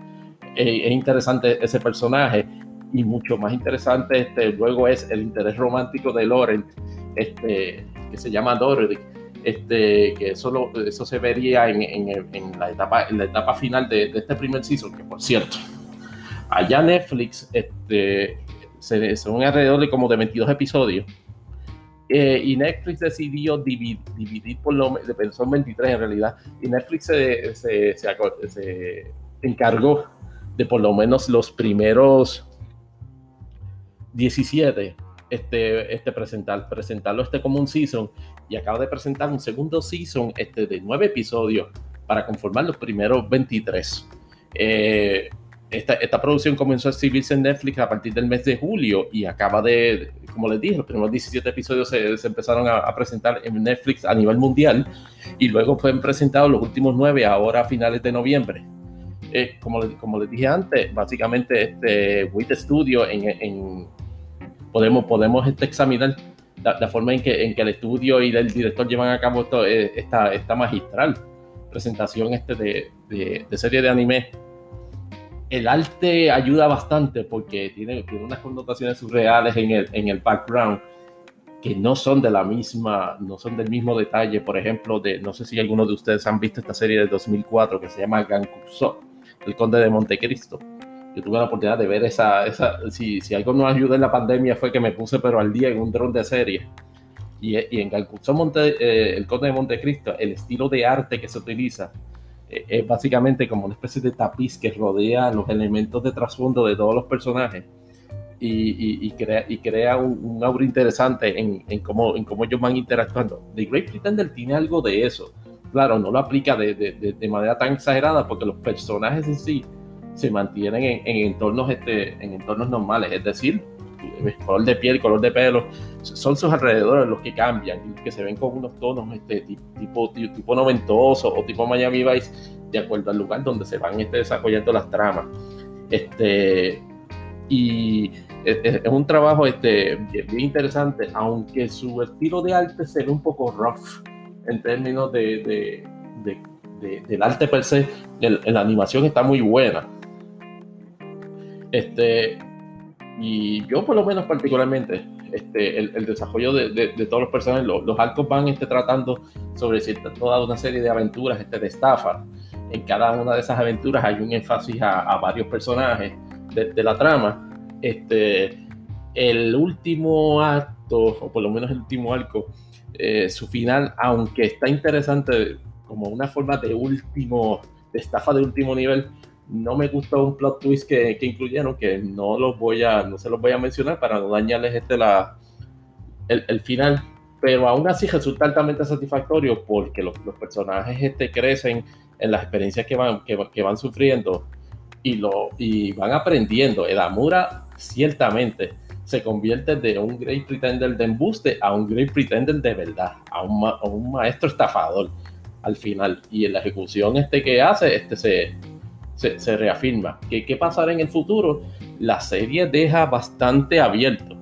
Eh, es interesante ese personaje y mucho más interesante este, luego es el interés romántico de Laurent, este, que se llama Dorothy, este, que eso, eso se vería en, en, la etapa, en la etapa final de, de, este primer season, que por cierto, allá Netflix este, se, son alrededor de como de 22 episodios eh, y Netflix decidió dividir, por lo menos, son 23 en realidad, y Netflix se, se, se, encargó de por lo menos los primeros 17 este, este presentar, presentarlo este como un season y acaba de presentar un segundo season este, de nueve episodios para conformar los primeros 23. Eh, esta, producción comenzó a exhibirse en Netflix a partir del mes de julio y acaba de, como les dije, los primeros 17 episodios se, empezaron a, presentar en Netflix a nivel mundial y luego fueron presentados los últimos nueve ahora a finales de noviembre. Eh, como, les dije antes, básicamente este WIT Studio en, podemos, podemos este, examinar la, forma en que, en el estudio y el director llevan a cabo esto, eh, esta, magistral presentación este de serie de anime el arte ayuda bastante porque tiene, unas connotaciones surreales en el, en el background que no son de la misma, no son del mismo detalle. Por ejemplo, de, no sé si algunos de ustedes han visto esta serie de 2004 que se llama Gankuso, El Conde de Montecristo. Yo tuve la oportunidad de ver esa, esa si, si algo nos ayudó en la pandemia fue que me puse pero al día en un dron de serie. Y, y en Gankuso, Monte, eh, El Conde de Montecristo, el estilo de arte que se utiliza es básicamente como una especie de tapiz que rodea los elementos de trasfondo de todos los personajes y, crea, y crea un, aura interesante en, en, cómo, en cómo ellos van interactuando. The Great Pretender tiene algo de eso. Claro, no lo aplica de, de, de manera tan exagerada porque los personajes en sí se mantienen en, en entornos, este, en entornos normales. Es decir, color de piel, color de pelo, son sus alrededores los que cambian, que se ven con unos tonos este, tipo, tipo, noventoso o tipo Miami Vice, de acuerdo al lugar donde se van este, desarrollando las tramas. Este, y es, un trabajo este, bien, interesante, aunque su estilo de arte se ve un poco rough en términos de, del arte per se, la animación está muy buena. Este, y yo por lo menos particularmente, este, el, desarrollo de, todos los personajes, los, los arcos van este, tratando sobre toda una serie de aventuras este, de estafa. En cada una de esas aventuras hay un énfasis a, varios personajes de, la trama. Este, el último acto, o por lo menos el último arco, eh, su final, aunque está interesante como una forma de último, de estafa de último nivel, no me gustó un plot twist que, que, incluyeron, que no los voy a, no se los voy a mencionar para no dañarles este la, el, el final, pero aún así resulta altamente satisfactorio porque los, los personajes este crecen en las experiencias que van, que, que, van sufriendo y, lo, y van aprendiendo. El Amura ciertamente se convierte de un Great Pretender de embuste a un Great Pretender de verdad, a un, a un maestro estafador al final. Y en la ejecución este que hace, este se, se, reafirma. ¿Qué, ¿Qué, pasará en el futuro? La serie deja bastante abierto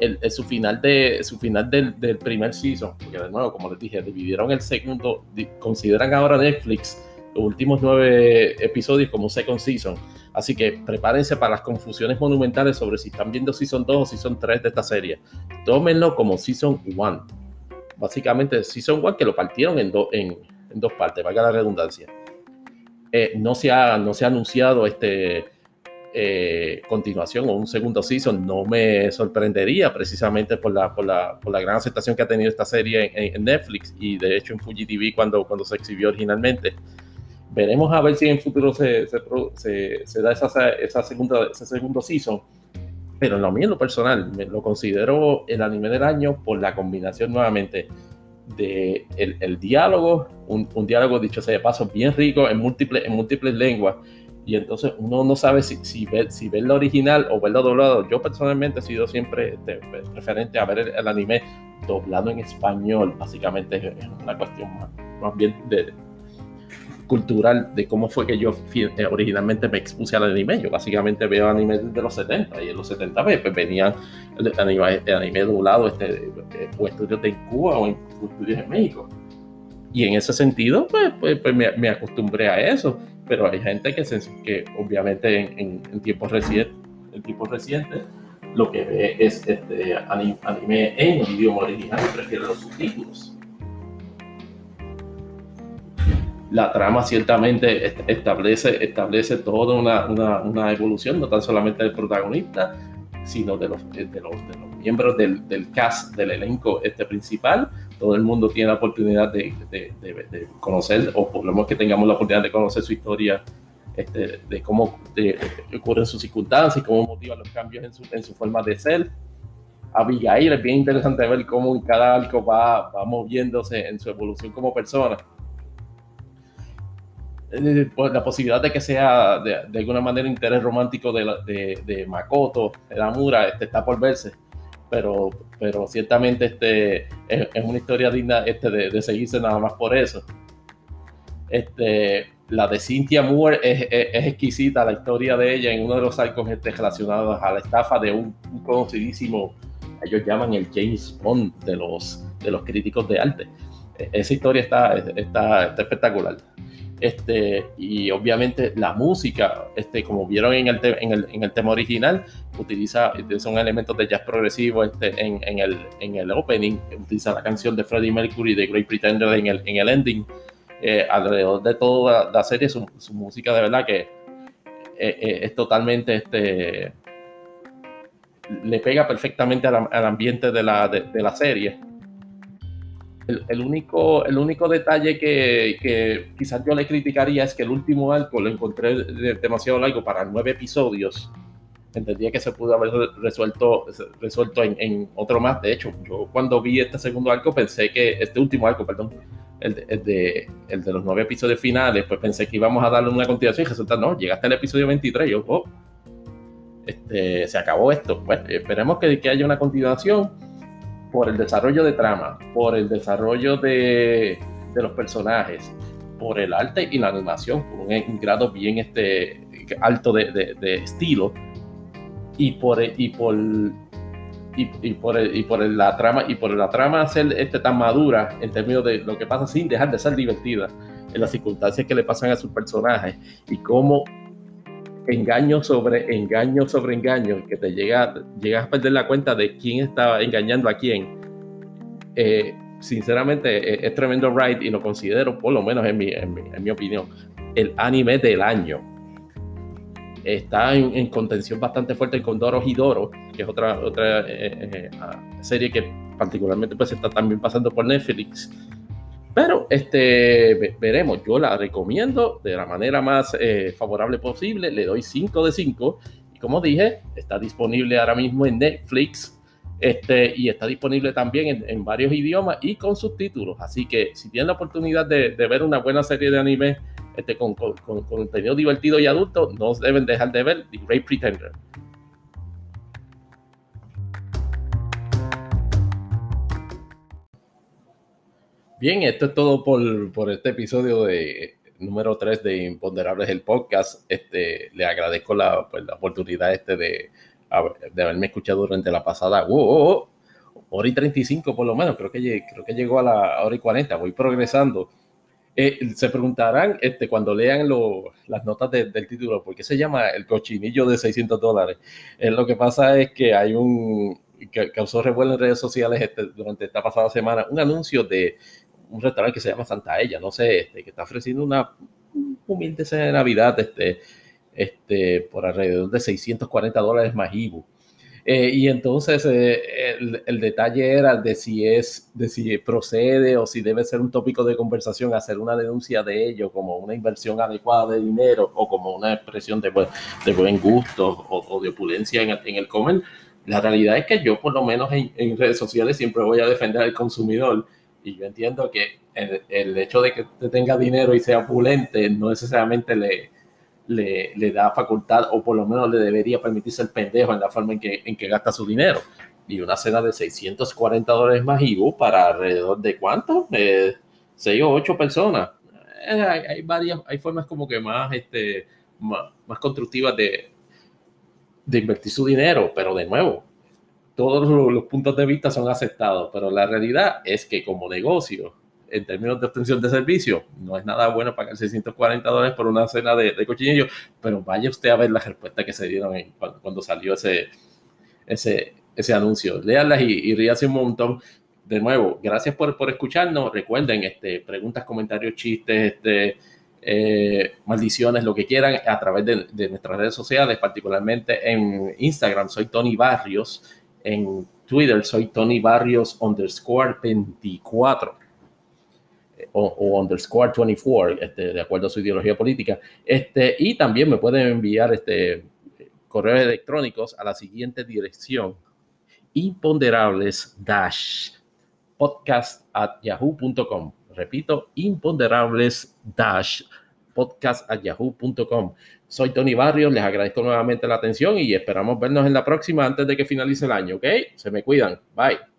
el, su final, de, su final del, del, primer season, porque de nuevo, como les dije, dividieron el segundo, consideran ahora Netflix los últimos nueve episodios como second season. Así que prepárense para las confusiones monumentales sobre si están viendo season 2 o season 3 de esta serie. Tómenlo como season 1. Básicamente, season 1 que lo partieron en, en, en dos partes, valga la redundancia. Eh, no, se ha, no se ha anunciado este, eh, continuación o un segundo season, no me sorprendería precisamente por la, por la, por la gran aceptación que ha tenido esta serie en, Netflix y de hecho en Fuji TV cuando, cuando se exhibió originalmente. Veremos a ver si en futuro se, se, da esa, esa segunda, ese segundo season. Pero en lo mío, en lo personal, me lo considero el anime del año por la combinación nuevamente de el, diálogo, un, diálogo dicho sea de paso bien rico en múltiples, en múltiples lenguas. Y entonces uno no sabe si, si, ver, si ver la original o verlo doblado. Yo personalmente he sido siempre este, preferente a ver el, anime doblado en español. Básicamente es, una cuestión más bien de, cultural de cómo fue que yo eh, originalmente me expuse al anime. Yo básicamente veo anime desde los 70 y en los 70 pues, venían el anime, el anime doblado este, eh, o estudios de Cuba o estudios en México. Y en ese sentido, pues, pues, pues me, me, acostumbré a eso. Pero hay gente que, se, que obviamente en, en, tiempos recientes, en tiempos recientes, lo que ve es este anime en idioma original y prefiere los subtítulos. La trama ciertamente establece, establece toda una, una, una, evolución, no tan solamente del protagonista, sino de los, de los, de los miembros del, del, cast, del elenco este principal. Todo el mundo tiene la oportunidad de, de, de, conocer, o por lo menos que tengamos la oportunidad de conocer su historia, este, de cómo ocurren sus circunstancias, cómo motivan los cambios en su, en su forma de ser. Abigail es bien interesante ver cómo cada arco va, va moviéndose en su evolución como persona eh, pues, la posibilidad de que sea de, alguna manera interés romántico de, de, de Makoto, de Amura, este, está por verse. Pero, pero ciertamente este, es, una historia digna este, de, seguirse nada más por eso. Este, la de Cynthia Moore es, es, exquisita, la historia de ella en uno de los arcos este, relacionados a la estafa de un, conocidísimo, ellos llaman el James Bond de los, de los críticos de arte. E, esa historia está, está, está espectacular. Este, y obviamente la música, este, como vieron en el, en el, en el tema original, utiliza, son elementos de jazz progresivo este, en, en, el, en el opening, utiliza la canción de Freddie Mercury de Great Pretender en el, en el ending. Eh, alrededor de toda la serie, su, su música de verdad que eh, eh, es totalmente este le pega perfectamente al ambiente de la, de, de la serie el, único, el único detalle que, que, quizás yo le criticaría es que el último arco lo encontré demasiado largo para nueve episodios. Entendía que se pudo haber resuelto, resuelto en, en, otro más. De hecho, yo cuando vi este segundo arco pensé que, este último arco, perdón, el de, el de, los nueve episodios finales, pues pensé que íbamos a darle una continuación y resulta, no, llegaste al episodio 23. Yo, oh, este, se acabó esto. Bueno, esperemos que, que haya una continuación por el desarrollo de trama, por el desarrollo de, de los personajes, por el arte y la animación, por un, grado bien este, alto de, de, estilo, y por, y por, y, por, y por la trama, y por la trama ser este, tan madura en términos de lo que pasa sin dejar de ser divertida en las circunstancias que le pasan a sus personajes y cómo engaño sobre engaño sobre engaño, que te llega, llegas a perder la cuenta de quién estaba engañando a quién. Eh, sinceramente es, tremendo ride y lo considero, por lo menos en mi, en mi, opinión, el anime del año. Está en, contención bastante fuerte con Doro Hidoro, que es otra, otra eh, eh, ah, serie que particularmente pues está también pasando por Netflix. Pero este, veremos, yo la recomiendo de la manera más eh, favorable posible, le doy 5 de 5 y como dije, está disponible ahora mismo en Netflix este, y está disponible también en, varios idiomas y con subtítulos. Así que si tienen la oportunidad de, ver una buena serie de anime este, con, con, con, contenido divertido y adulto, no deben dejar de ver The Great Pretender. Bien, esto es todo por, por este episodio de número 3 de Imponderables el podcast. Este, le agradezco la, pues, la oportunidad este de de haberme escuchado durante la pasada, wow, hora y 35 por lo menos, creo que, creo que llegó a la hora y 40, voy progresando. Eh, se preguntarán este, cuando lean las notas del título, ¿por qué se llama el cochinillo de 600 dólares? Eh, lo que pasa es que hay un, que causó revuelo en redes sociales este, durante esta pasada semana, un anuncio de un restaurante que se llama Santa Ella, no sé, este, que está ofreciendo una humilde cena de Navidad, este, este, por alrededor de 640 dólares más IBU. Eh, y entonces eh, el, detalle era de si es, de si procede o si debe ser un tópico de conversación hacer una denuncia de ello como una inversión adecuada de dinero o como una expresión de, buen, de buen gusto o, de opulencia en, en, el comer. La realidad es que yo por lo menos en, redes sociales siempre voy a defender al consumidor y yo entiendo que el, hecho de que tenga dinero y sea opulente no necesariamente le, le, da facultad o por lo menos le debería permitirse el pendejo en la forma en que, en que gasta su dinero. Y una cena de 640 dólares más IVU para alrededor de cuánto? Eh, 6 o 8 personas. Eh, hay, varias, hay formas como que más, este, más, constructivas de, de invertir su dinero, pero de nuevo, todos los puntos de vista son aceptados, pero la realidad es que como negocio en términos de obtención de servicio, no es nada bueno pagar 640 dólares por una cena de, de cochinillo, pero vaya usted a ver la respuesta que se dieron cuando, salió ese, ese, ese anuncio. Léanlas y, y ríase un montón. De nuevo, gracias por, por escucharnos. Recuerden, este, preguntas, comentarios, chistes, este, eh, maldiciones, lo que quieran, a través de, nuestras redes sociales, particularmente en Instagram, soy Tony Barrios, en Twitter soy Tony Barrios underscore 24 o, underscore 24, este, de acuerdo a su ideología política. Este, y también me pueden enviar este, correos electrónicos a la siguiente dirección, imponderables dash podcast at yahoo.com. Repito, imponderables dash podcast at yahoo.com. Soy Tony Barrios, les agradezco nuevamente la atención y esperamos vernos en la próxima antes de que finalice el año, ¿ok? Se me cuidan. Bye.